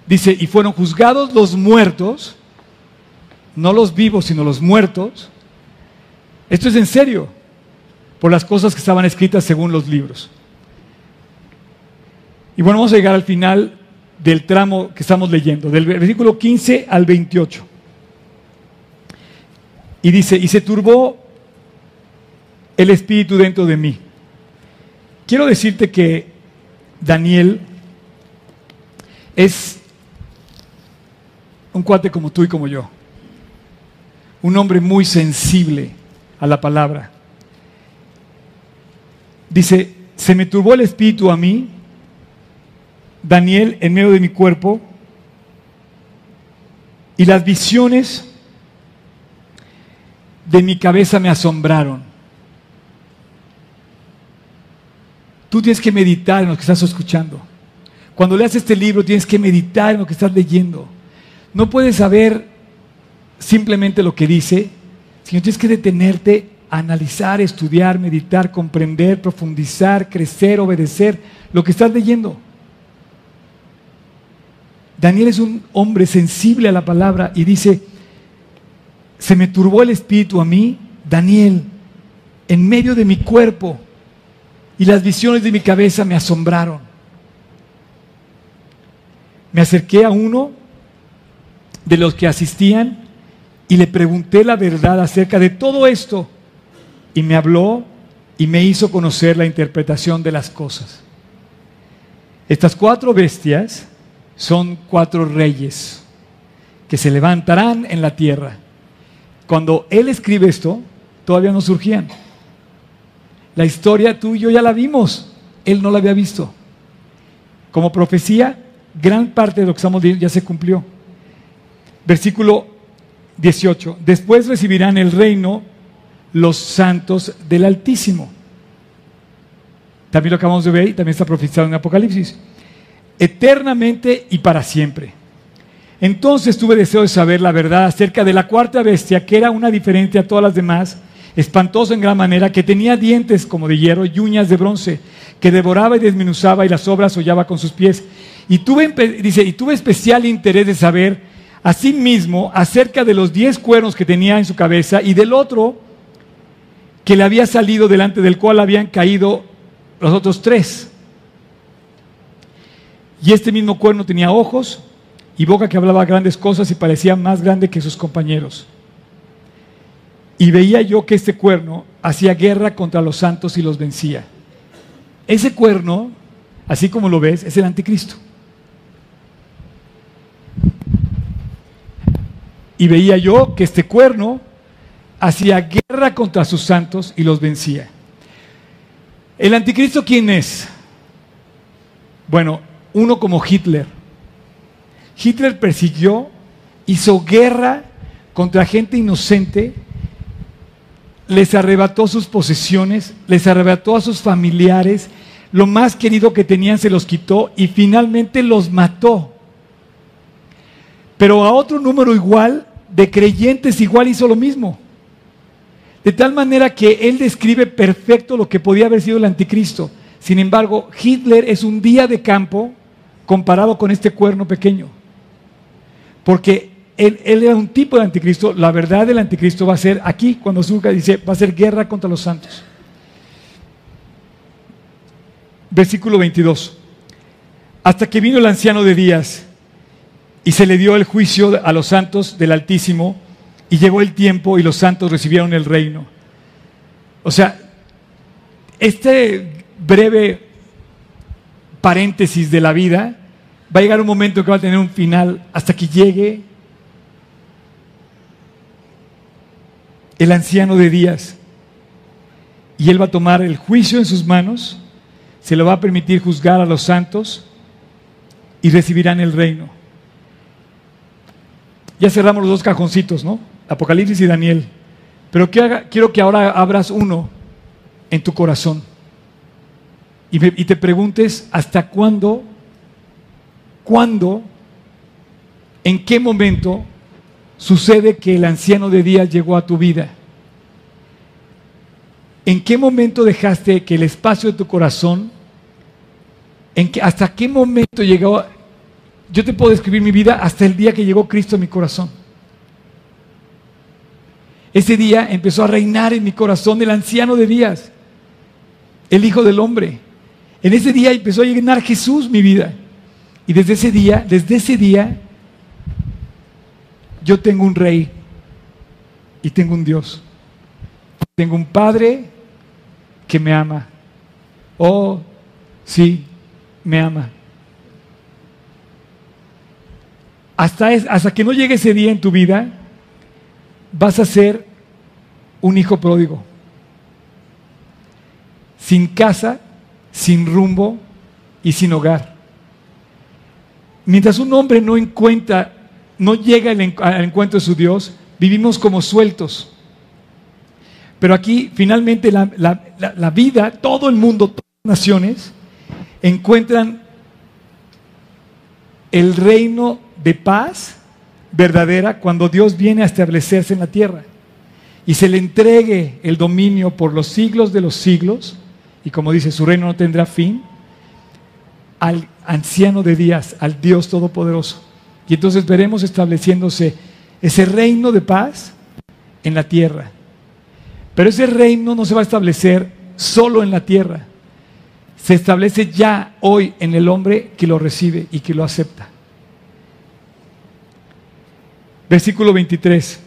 Dice, y fueron juzgados los muertos, no los vivos, sino los muertos. Esto es en serio, por las cosas que estaban escritas según los libros. Y bueno, vamos a llegar al final del tramo que estamos leyendo, del versículo 15 al 28. Y dice, y se turbó el espíritu dentro de mí. Quiero decirte que Daniel es un cuate como tú y como yo. Un hombre muy sensible a la palabra. Dice, se me turbó el espíritu a mí, Daniel, en medio de mi cuerpo, y las visiones de mi cabeza me asombraron. Tú tienes que meditar en lo que estás escuchando. Cuando leas este libro tienes que meditar en lo que estás leyendo. No puedes saber simplemente lo que dice, sino tienes que detenerte analizar, estudiar, meditar, comprender, profundizar, crecer, obedecer lo que estás leyendo. Daniel es un hombre sensible a la palabra y dice, se me turbó el espíritu a mí, Daniel, en medio de mi cuerpo, y las visiones de mi cabeza me asombraron. Me acerqué a uno de los que asistían y le pregunté la verdad acerca de todo esto y me habló y me hizo conocer la interpretación de las cosas. Estas cuatro bestias son cuatro reyes que se levantarán en la tierra. Cuando él escribe esto, todavía no surgían. La historia tú y yo ya la vimos, él no la había visto. Como profecía, gran parte de lo que estamos viendo ya se cumplió. Versículo 18. Después recibirán el reino los santos del Altísimo. También lo acabamos de ver y también está profetizado en Apocalipsis. Eternamente y para siempre. Entonces tuve deseo de saber la verdad acerca de la cuarta bestia, que era una diferente a todas las demás, espantosa en gran manera, que tenía dientes como de hierro y uñas de bronce, que devoraba y desmenuzaba y las obras hollaba con sus pies. Y tuve, dice, y tuve especial interés de saber Asimismo, acerca de los diez cuernos que tenía en su cabeza y del otro que le había salido delante del cual habían caído los otros tres. Y este mismo cuerno tenía ojos y boca que hablaba grandes cosas y parecía más grande que sus compañeros. Y veía yo que este cuerno hacía guerra contra los santos y los vencía. Ese cuerno, así como lo ves, es el anticristo. Y veía yo que este cuerno hacía guerra contra sus santos y los vencía. ¿El anticristo quién es? Bueno, uno como Hitler. Hitler persiguió, hizo guerra contra gente inocente, les arrebató sus posesiones, les arrebató a sus familiares, lo más querido que tenían se los quitó y finalmente los mató. Pero a otro número igual de creyentes igual hizo lo mismo. De tal manera que él describe perfecto lo que podía haber sido el anticristo. Sin embargo, Hitler es un día de campo comparado con este cuerno pequeño. Porque él, era un tipo de anticristo. La verdad del anticristo va a ser aquí, cuando Zucca dice, va a ser guerra contra los santos. Versículo 22. Hasta que vino el anciano de días y se le dio el juicio a los santos del Altísimo y llegó el tiempo y los santos recibieron el reino. O sea, este breve paréntesis de la vida va a llegar un momento que va a tener un final hasta que llegue el anciano de días y él va a tomar el juicio en sus manos, se lo va a permitir juzgar a los santos y recibirán el reino. Ya cerramos los dos cajoncitos, ¿no? Apocalipsis y Daniel. Pero quiero que ahora abras uno en tu corazón y, te preguntes hasta cuándo, cuándo, en qué momento sucede que el anciano de días llegó a tu vida. ¿En qué momento dejaste que el espacio de tu corazón, en que, hasta qué momento llegó yo te puedo describir mi vida hasta el día que llegó Cristo a mi corazón. Ese día empezó a reinar en mi corazón el anciano de días, el Hijo del Hombre. En ese día empezó a llenar Jesús mi vida. Y desde ese día, desde ese día, yo tengo un rey y tengo un Dios. Tengo un Padre que me ama. Oh, sí, me ama. Hasta, que no llegue ese día en tu vida, vas a ser un hijo pródigo. Sin casa, sin rumbo y sin hogar. Mientras un hombre no encuentra, no llega al encuentro de su Dios, vivimos como sueltos. Pero aquí finalmente la, la vida, todo el mundo, todas las naciones, encuentran el reino de paz verdadera cuando Dios viene a establecerse en la tierra y se le entregue el dominio por los siglos de los siglos, y como dice, su reino no tendrá fin, al anciano de días, al Dios Todopoderoso. Y entonces veremos estableciéndose ese reino de paz en la tierra. Pero ese reino no se va a establecer solo en la tierra, se establece ya hoy en el hombre que lo recibe y que lo acepta. Versículo 23.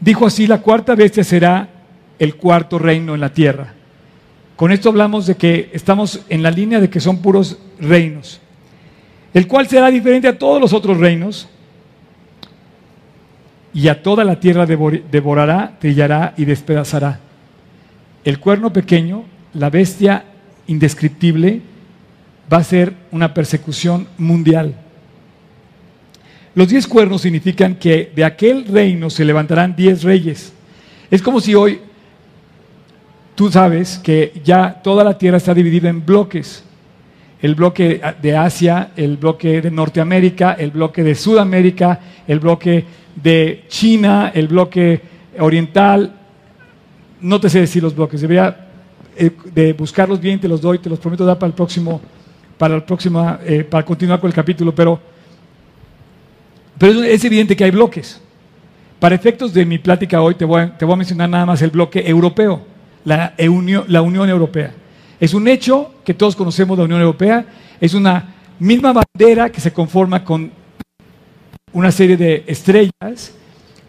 Dijo así, la cuarta bestia será el cuarto reino en la tierra. Con esto hablamos de que estamos en la línea de que son puros reinos, el cual será diferente a todos los otros reinos y a toda la tierra devorará, trillará y despedazará. El cuerno pequeño, la bestia indescriptible, va a ser una persecución mundial. Los diez cuernos significan que de aquel reino se levantarán diez reyes. Es como si hoy tú sabes que ya toda la tierra está dividida en bloques. El bloque de Asia, el bloque de Norteamérica, el bloque de Sudamérica, el bloque de China, el bloque oriental. No te sé decir los bloques, debería eh, de buscarlos bien, te los doy, te los prometo dar para el próximo, para el próximo, eh, para continuar con el capítulo, pero pero es evidente que hay bloques. Para efectos de mi plática hoy te voy a, mencionar nada más el bloque europeo, la, la Unión Europea. Es un hecho que todos conocemos la Unión Europea, es una misma bandera que se conforma con una serie de estrellas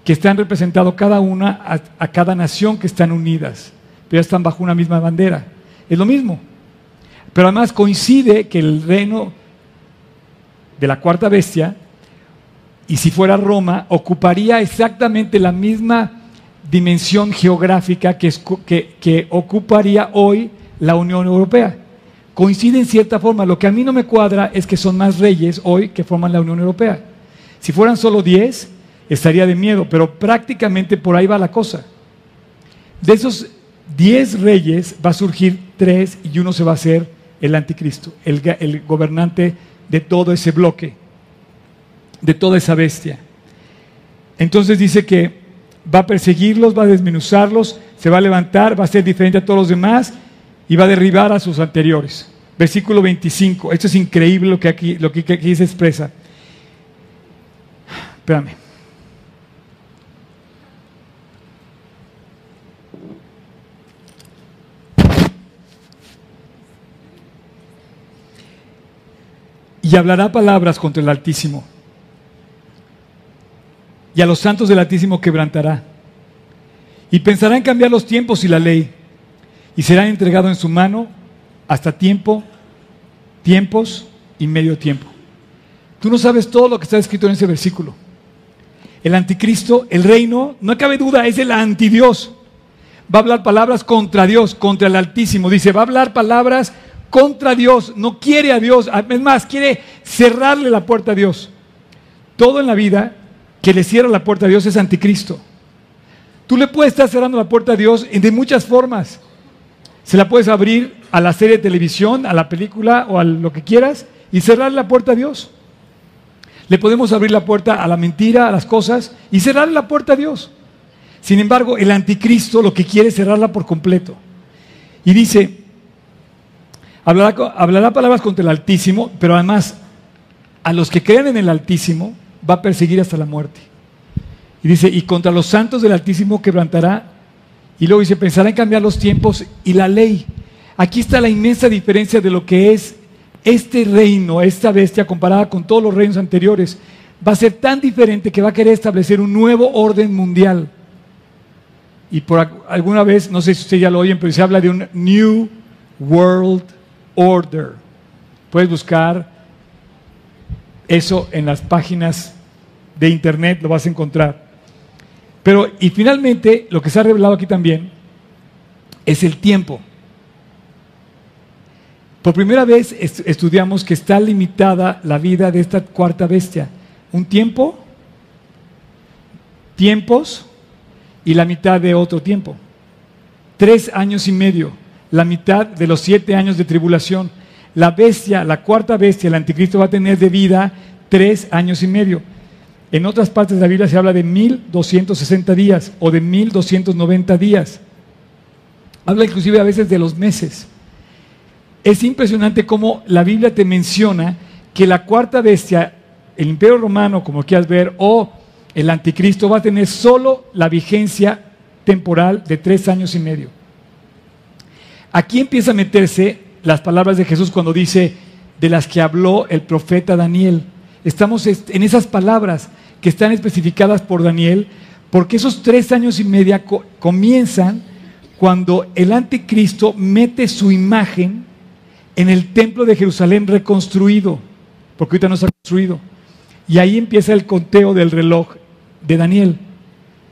que están representando cada una a, a, cada nación que están unidas, pero están bajo una misma bandera. Es lo mismo. Pero además coincide que el reino de la cuarta bestia y si fuera Roma, ocuparía exactamente la misma dimensión geográfica que, que, ocuparía hoy la Unión Europea. Coincide en cierta forma. Lo que a mí no me cuadra es que son más reyes hoy que forman la Unión Europea. Si fueran solo 10, estaría de miedo, pero prácticamente por ahí va la cosa. De esos 10 reyes va a surgir tres y uno se va a hacer el anticristo, el gobernante de todo ese bloque de toda esa bestia. Entonces dice que va a perseguirlos, va a desmenuzarlos, se va a levantar, va a ser diferente a todos los demás y va a derribar a sus anteriores. Versículo 25. Esto es increíble lo que aquí, lo que aquí se expresa. Espérame. Y hablará palabras contra el Altísimo y a los santos del Altísimo quebrantará. Y pensará en cambiar los tiempos y la ley, y será entregado en su mano hasta tiempo, tiempos y medio tiempo. Tú no sabes todo lo que está escrito en ese versículo. El anticristo, el reino, no cabe duda, es el antidios. Va a hablar palabras contra Dios, contra el Altísimo. Dice, va a hablar palabras contra Dios. No quiere a Dios. Es más, quiere cerrarle la puerta a Dios. Todo en la vida que le cierra la puerta a Dios es anticristo. Tú le puedes estar cerrando la puerta a Dios de muchas formas. Se la puedes abrir a la serie de televisión, a la película o a lo que quieras y cerrar la puerta a Dios. Le podemos abrir la puerta a la mentira, a las cosas y cerrar la puerta a Dios. Sin embargo, el anticristo lo que quiere es cerrarla por completo. Y dice, hablará, hablará palabras contra el Altísimo, pero además a los que creen en el Altísimo, va a perseguir hasta la muerte. Y dice, y contra los santos del Altísimo quebrantará. Y luego dice, pensará en cambiar los tiempos y la ley. Aquí está la inmensa diferencia de lo que es este reino, esta bestia comparada con todos los reinos anteriores. Va a ser tan diferente que va a querer establecer un nuevo orden mundial. Y por alguna vez, no sé si ustedes ya lo oyen, pero se habla de un New World Order. Puedes buscar eso en las páginas de internet lo vas a encontrar. Pero, y finalmente, lo que se ha revelado aquí también es el tiempo. Por primera vez estudiamos que está limitada la vida de esta cuarta bestia. Un tiempo, tiempos y la mitad de otro tiempo. Tres años y medio, la mitad de los siete años de tribulación. La bestia, la cuarta bestia, el anticristo va a tener de vida tres años y medio. En otras partes de la Biblia se habla de 1260 días o de 1290 días. Habla inclusive a veces de los meses. Es impresionante cómo la Biblia te menciona que la cuarta bestia, el imperio romano, como quieras ver, o el anticristo va a tener solo la vigencia temporal de tres años y medio. Aquí empieza a meterse las palabras de Jesús cuando dice de las que habló el profeta Daniel. Estamos en esas palabras que están especificadas por Daniel, porque esos tres años y media comienzan cuando el anticristo mete su imagen en el templo de Jerusalén reconstruido, porque ahorita no está construido. Y ahí empieza el conteo del reloj de Daniel,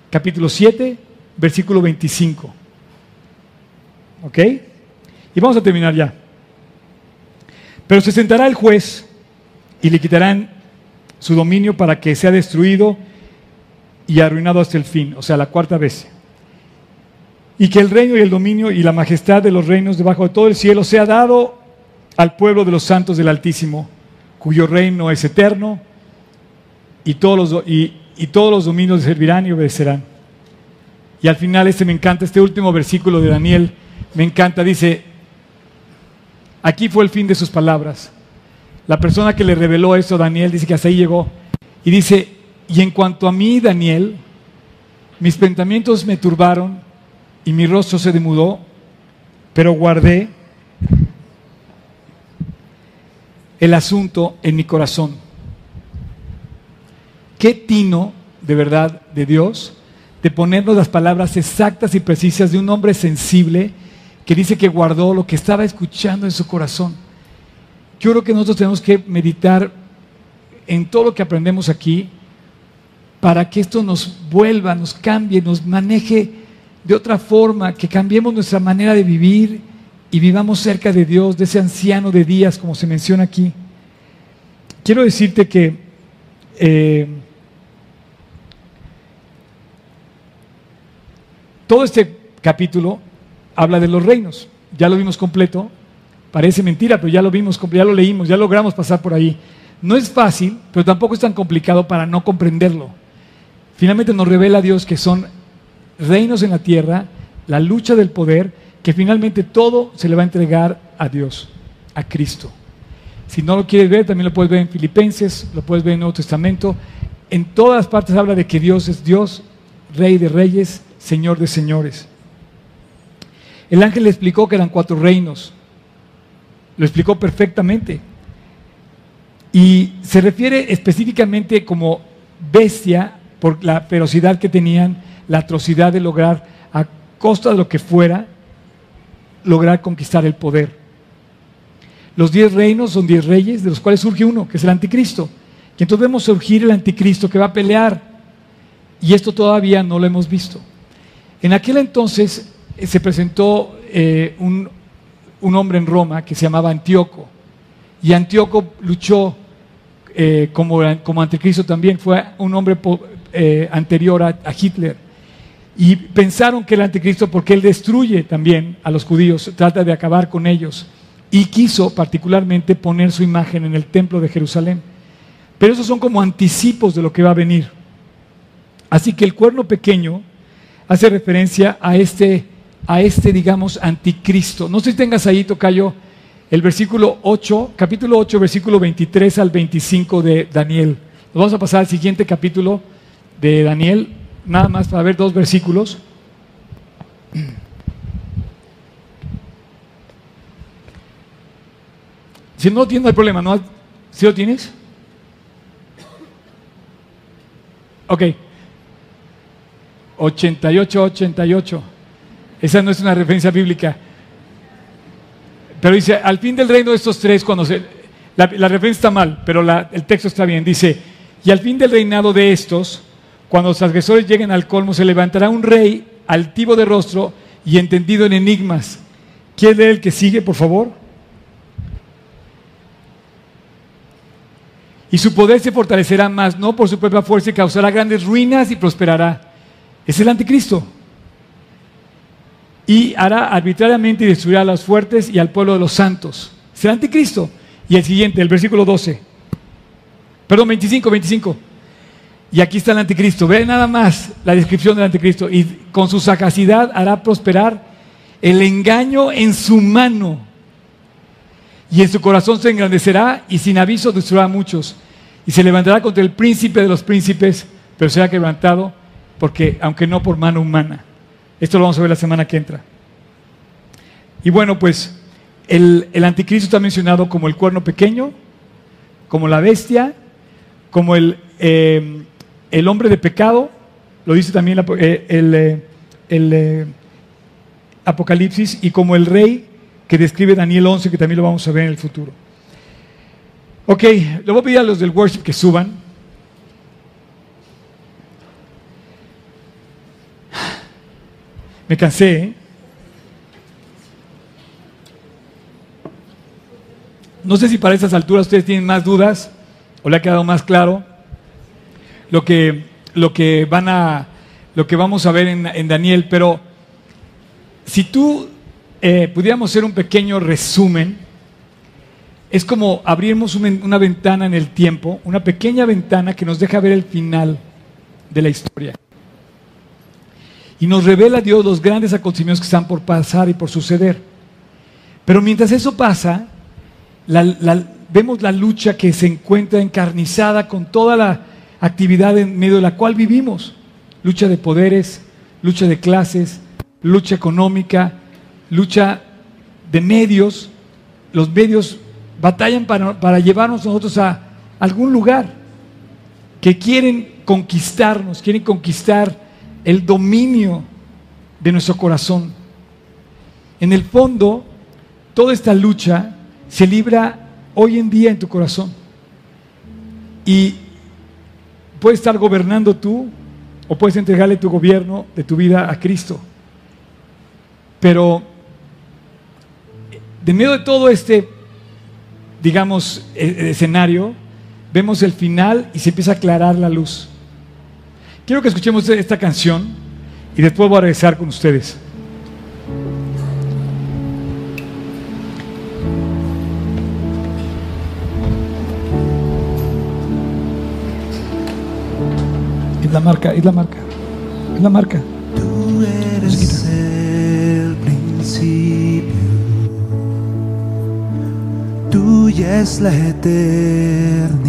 capítulo 7, versículo 25. ¿Ok? Y vamos a terminar ya. Pero se sentará el juez y le quitarán su dominio para que sea destruido y arruinado hasta el fin, o sea, la cuarta vez. Y que el reino y el dominio y la majestad de los reinos debajo de todo el cielo sea dado al pueblo de los santos del Altísimo, cuyo reino es eterno y todos los, y, y todos los dominios servirán y obedecerán. Y al final este me encanta, este último versículo de Daniel, me encanta, dice, aquí fue el fin de sus palabras. La persona que le reveló eso, Daniel, dice que hasta ahí llegó. Y dice, y en cuanto a mí, Daniel, mis pensamientos me turbaron y mi rostro se demudó, pero guardé el asunto en mi corazón. Qué tino de verdad de Dios de ponernos las palabras exactas y precisas de un hombre sensible que dice que guardó lo que estaba escuchando en su corazón. Yo creo que nosotros tenemos que meditar en todo lo que aprendemos aquí para que esto nos vuelva, nos cambie, nos maneje de otra forma, que cambiemos nuestra manera de vivir y vivamos cerca de Dios, de ese anciano de días, como se menciona aquí. Quiero decirte que eh, Todo este capítulo habla de los reinos. Ya lo vimos completo. Parece mentira, pero ya lo vimos, ya lo leímos, ya logramos pasar por ahí. No es fácil, pero tampoco es tan complicado para no comprenderlo. Finalmente nos revela Dios que son reinos en la tierra, la lucha del poder, que finalmente todo se le va a entregar a Dios, a Cristo. Si no lo quieres ver, también lo puedes ver en Filipenses, lo puedes ver en el Nuevo Testamento. En todas partes habla de que Dios es Dios, Rey de Reyes, Señor de señores. El ángel le explicó que eran cuatro reinos. Lo explicó perfectamente. Y se refiere específicamente como bestia por la ferocidad que tenían, la atrocidad de lograr, a costa de lo que fuera, lograr conquistar el poder. Los diez reinos son diez reyes, de los cuales surge uno, que es el anticristo. Y entonces vemos surgir el anticristo que va a pelear. Y esto todavía no lo hemos visto. En aquel entonces eh, se presentó eh, un, hombre en Roma que se llamaba Antíoco. Y Antíoco luchó eh, como, como, anticristo también, fue un hombre anterior a, a, Hitler. Y pensaron que el anticristo, porque él destruye también a los judíos, trata de acabar con ellos. Y quiso particularmente poner su imagen en el templo de Jerusalén. Pero esos son como anticipos de lo que va a venir. Así que el cuerno pequeño hace referencia a este, a este, digamos, anticristo. No sé si tengas ahí, Tocayo, el versículo 8, capítulo 8, versículo 23 al 25 de Daniel. Nos vamos a pasar al siguiente capítulo de Daniel, nada más para ver dos versículos. Si no tienes, no hay problema, ¿no? ¿Sí lo tienes? Ok. 88-88. Esa no es una referencia bíblica. Pero dice, al fin del reino de estos tres, cuando se... La, referencia está mal, pero el texto está bien. Dice, y al fin del reinado de estos, cuando los agresores lleguen al colmo, se levantará un rey altivo de rostro y entendido en enigmas. ¿Quién es el que sigue, por favor? Y su poder se fortalecerá más, no por su propia fuerza, y causará grandes ruinas y prosperará Es el anticristo. Y hará arbitrariamente y destruirá a los fuertes y al pueblo de los santos. El anticristo. Y el siguiente, el versículo 12. Perdón, 25, 25. Y aquí está el anticristo. Ve nada más la descripción del anticristo. Y con su sagacidad hará prosperar el engaño en su mano. Y en su corazón se engrandecerá y sin aviso destruirá a muchos. Y se levantará contra el príncipe de los príncipes, pero será quebrantado porque, aunque no por mano humana. Esto lo vamos a ver la semana que entra. Y bueno, pues el, anticristo está mencionado como el cuerno pequeño, como la bestia, como el, eh, el hombre de pecado, lo dice también eh, el, el, eh, Apocalipsis, y como el rey que describe Daniel 11, que también lo vamos a ver en el futuro. Ok, le voy a pedir a los del worship que suban. Me cansé, ¿eh? No sé si para esas alturas ustedes tienen más dudas o le ha quedado más claro lo que, lo que van a lo que vamos a ver en, Daniel, pero si tú eh, pudiéramos hacer un pequeño resumen, es como abrimos una ventana en el tiempo, una pequeña ventana que nos deja ver el final de la historia. Y nos revela Dios los grandes acontecimientos que están por pasar y por suceder. Pero mientras eso pasa, vemos la lucha que se encuentra encarnizada con toda la actividad en medio de la cual vivimos. Lucha de poderes, lucha de clases, lucha económica, lucha de medios. Los medios batallan para, para llevarnos nosotros a algún lugar que quieren conquistarnos, quieren conquistar el dominio de nuestro corazón. En el fondo, toda esta lucha se libra hoy en día en tu corazón. Y puedes estar gobernando tú o puedes entregarle tu gobierno de tu vida a Cristo. Pero de medio de todo este, digamos, e-, escenario, vemos el final y se empieza a aclarar la luz. Quiero que escuchemos esta canción y después voy a regresar con ustedes. la marca, es la marca, es la marca. Tú eres el principio, tuya es la eternidad.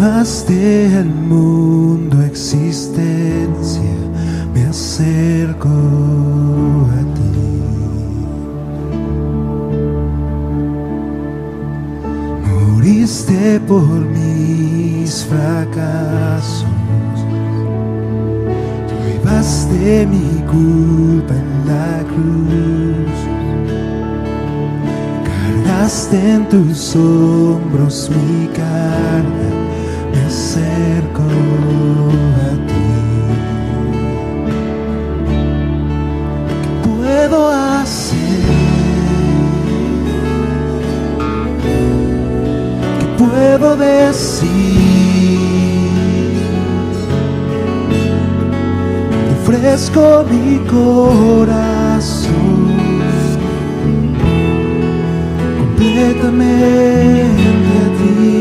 Llamaste al mundo existencia, me acerco a moriste por mis fracasos, llevaste mi culpa en la cruz, cargaste en tus hombros mi carga, Ofrezco mi corazón. Completamente a ti.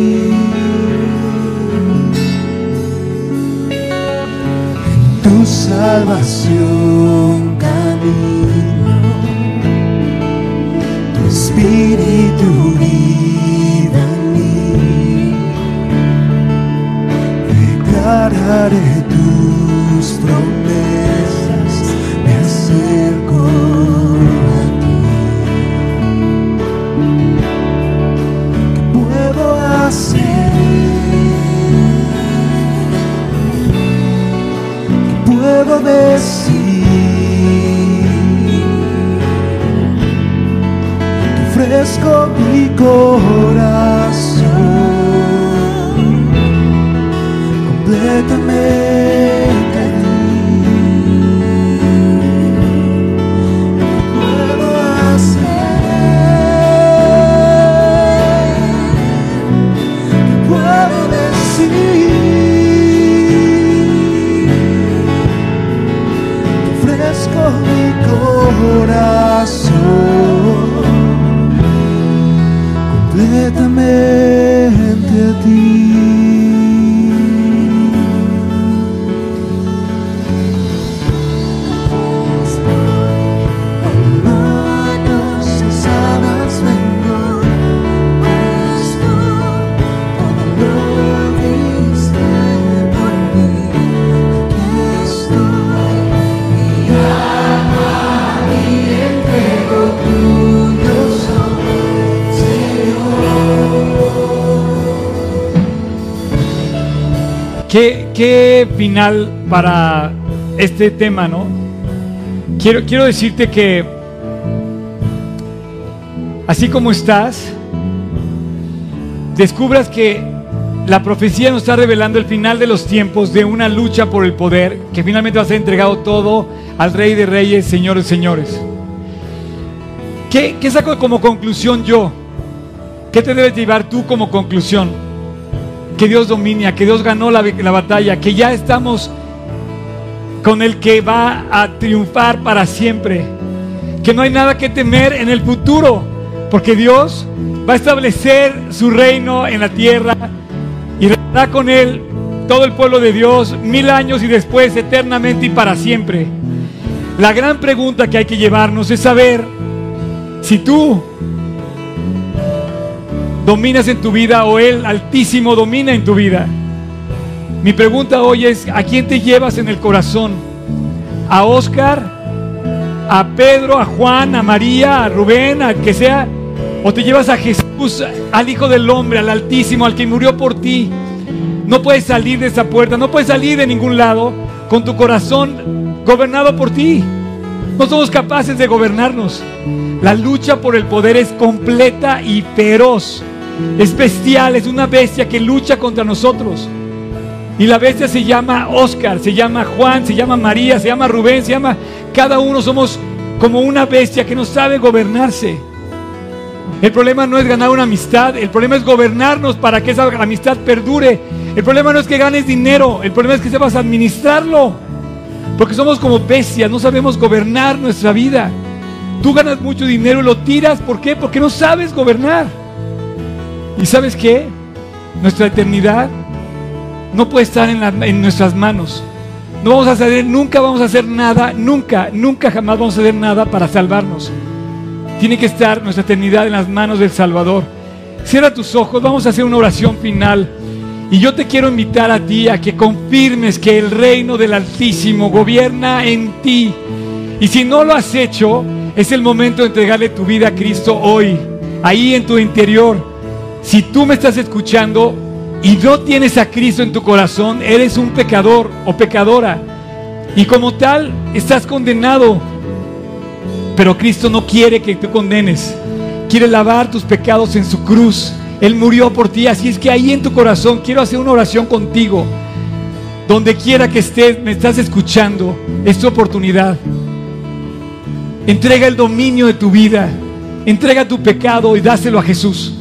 Salvación camino, tu espíritu declararé final para este tema, ¿no? Quiero, quiero decirte que así como estás, descubras que la profecía nos está revelando el final de los tiempos de una lucha por el poder, que finalmente va a ser entregado todo al Rey de Reyes, Señores, Señores. ¿Qué, qué saco como conclusión yo? ¿Qué te debes llevar tú como conclusión? Que Dios domina, que Dios ganó la, la batalla, que ya estamos con el que va a triunfar para siempre. Que no hay nada que temer en el futuro, porque Dios va a establecer su reino en la tierra y reinará con él todo el pueblo de Dios mil años y después eternamente y para siempre. La gran pregunta que hay que llevarnos es saber si tú dominas en tu vida o Él altísimo domina en tu vida. Mi pregunta hoy es, ¿a quién te llevas en el corazón? ¿A Oscar? ¿A Pedro? ¿A Juan? ¿A María? ¿A Rubén? ¿A que sea? ¿O te llevas a Jesús, al Hijo del Hombre, al Altísimo, al que murió por ti? No puedes salir de esa puerta, no puedes salir de ningún lado con tu corazón gobernado por ti. No somos capaces de gobernarnos. La lucha por el poder es completa y feroz. Es bestial, es una bestia que lucha contra nosotros. Y la bestia se llama Oscar, se llama Juan, se llama María, se llama Rubén, se llama... Cada uno somos como una bestia que no sabe gobernarse. El problema no es ganar una amistad, el problema es gobernarnos para que esa amistad perdure. El problema no es que ganes dinero, el problema es que sepas administrarlo. Porque somos como bestias, no sabemos gobernar nuestra vida. Tú ganas mucho dinero y lo tiras, ¿por qué? Porque no sabes gobernar. ¿Y sabes qué? Nuestra eternidad no puede estar en, nuestras manos. No vamos a hacer, nunca vamos a hacer nada, nunca, nunca jamás vamos a hacer nada para salvarnos. Tiene que estar nuestra eternidad en las manos del Salvador. Cierra tus ojos, vamos a hacer una oración final. Y yo te quiero invitar a ti a que confirmes que el reino del Altísimo gobierna en ti. Y si no lo has hecho, es el momento de entregarle tu vida a Cristo hoy, ahí en tu interior. Si tú me estás escuchando y no tienes a Cristo en tu corazón, eres un pecador o pecadora. Y como tal, estás condenado. Pero Cristo no quiere que te condenes. Quiere lavar tus pecados en su cruz. Él murió por ti. Así es que ahí en tu corazón quiero hacer una oración contigo. Donde quiera que estés, me estás escuchando. Es tu oportunidad. Entrega el dominio de tu vida. Entrega tu pecado y dáselo a Jesús.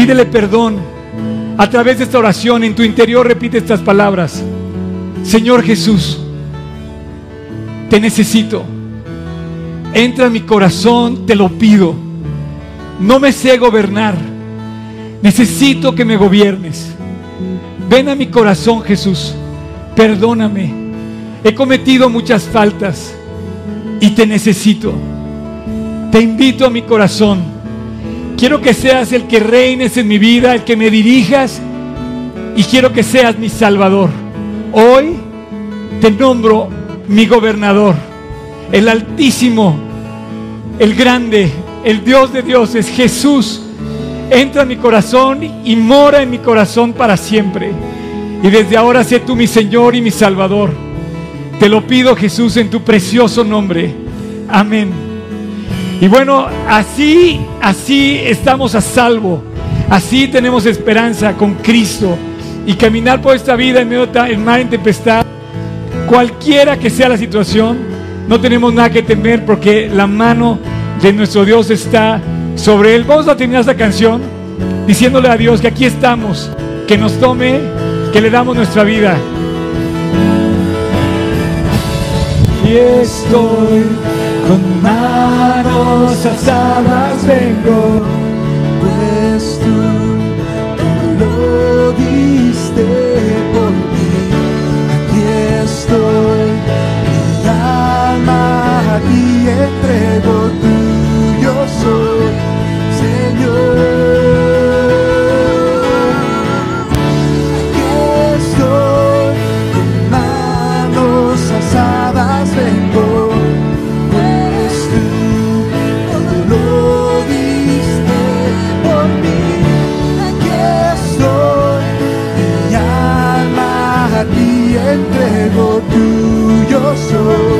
Pídele perdón. A través de esta oración en tu interior repite estas palabras. Señor Jesús, te necesito. Entra a mi corazón, te lo pido. No me sé gobernar. Necesito que me gobiernes. Ven a mi corazón, Jesús. Perdóname. He cometido muchas faltas y te necesito. Te invito a mi corazón. Quiero que seas el que reines en mi vida, el que me dirijas y quiero que seas mi salvador. Hoy te nombro mi gobernador, el altísimo, el grande, el Dios de dioses, Jesús. Entra en mi corazón y mora en mi corazón para siempre. Y desde ahora sé tú mi Señor y mi Salvador. Te lo pido Jesús en tu precioso nombre. Amén. Y bueno, así, así estamos a salvo. Así tenemos esperanza con Cristo. Y caminar por esta vida en medio del mar en tempestad, cualquiera que sea la situación, no tenemos nada que temer porque la mano de nuestro Dios está sobre él. Vamos a terminar esta canción diciéndole a Dios que aquí estamos, que nos tome, que le damos nuestra vida. Y estoy con manos alzadas vengo, pues tú, lo diste por mí. Aquí estoy, mi alma a ti entrego. soul.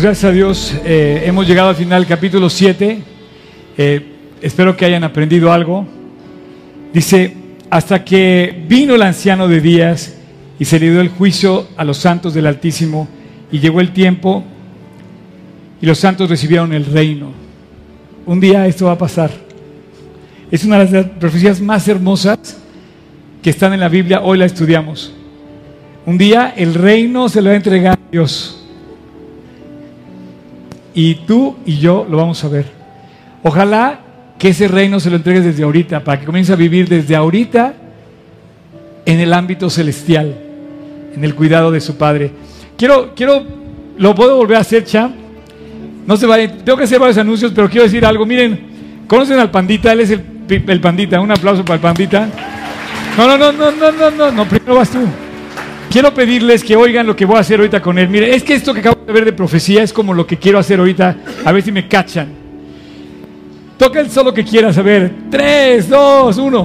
Pues gracias a Dios eh, hemos llegado al final del capítulo 7. Eh, espero que hayan aprendido algo. Dice, hasta que vino el anciano de días y se le dio el juicio a los santos del Altísimo y llegó el tiempo y los santos recibieron el reino. Un día esto va a pasar. Es una de las profecías más hermosas que están en la Biblia, hoy la estudiamos. Un día el reino se lo va a entregar a Dios. Y tú y yo lo vamos a ver. Ojalá que ese reino se lo entregues desde ahorita, para que comience a vivir desde ahorita en el ámbito celestial, en el cuidado de su Padre. Quiero, quiero, lo puedo volver a hacer, champ. No se vayan, tengo que hacer varios anuncios, pero quiero decir algo. Miren, ¿conocen al pandita? Él es el, el pandita. Un aplauso para el pandita. No, no, no, no, no, no, no, primero vas tú. Quiero pedirles que oigan lo que voy a hacer ahorita con él. Mire, es que esto que acabo de ver de profecía es como lo que quiero hacer ahorita, a ver si me cachan. Toca el solo que quieras, a ver. Tres, dos, uno.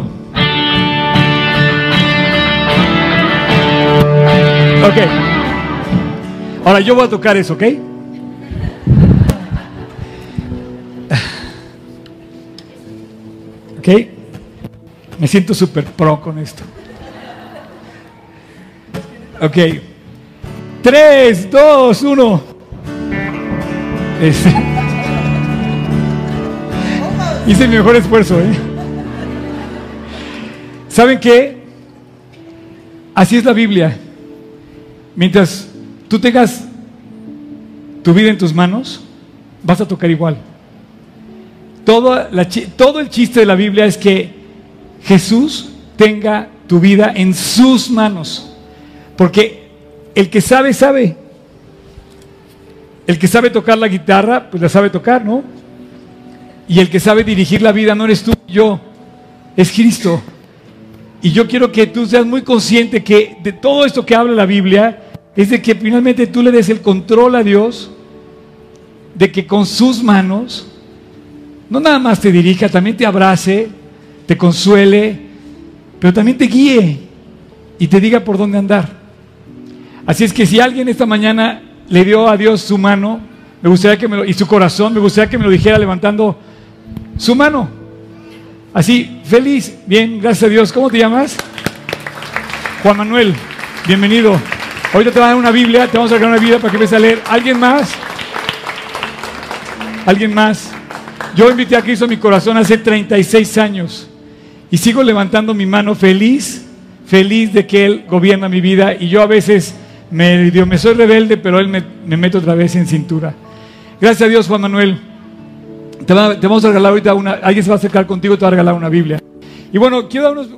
Ok. Ahora yo voy a tocar eso, ¿ok? ¿Ok? Me siento súper pro con esto. Ok. 3, 2, 1. Hice mi mejor esfuerzo, ¿eh? ¿Saben qué? Así es la Biblia. Mientras tú tengas tu vida en tus manos, vas a tocar igual. Todo, la, todo el chiste de la Biblia es que Jesús tenga tu vida en sus manos. Porque el que sabe, sabe. El que sabe tocar la guitarra, pues la sabe tocar, ¿no? Y el que sabe dirigir la vida no eres tú yo, es Cristo. Y yo quiero que tú seas muy consciente que de todo esto que habla la Biblia, es de que finalmente tú le des el control a Dios, de que con sus manos, no nada más te dirija, también te abrace, te consuele, pero también te guíe y te diga por dónde andar. Así es que si alguien esta mañana le dio a Dios su mano, me gustaría que me lo, y su corazón, me gustaría que me lo dijera levantando su mano. Así, feliz, bien, gracias a Dios. ¿Cómo te llamas? Juan Manuel, bienvenido. Ahorita te van a dar una Biblia, te vamos a dar una Biblia para que empieces a leer. ¿Alguien más? ¿Alguien más? Yo invité a Cristo a mi corazón hace 36 años y sigo levantando mi mano feliz, feliz de que Él gobierna mi vida y yo a veces me, digo, me soy rebelde, pero Él me, me meto otra vez en cintura. Gracias a Dios, Juan Manuel. Te, vamos a regalar ahorita una, alguien se va a acercar contigo y te va a regalar una Biblia. Y bueno, quiero dar unos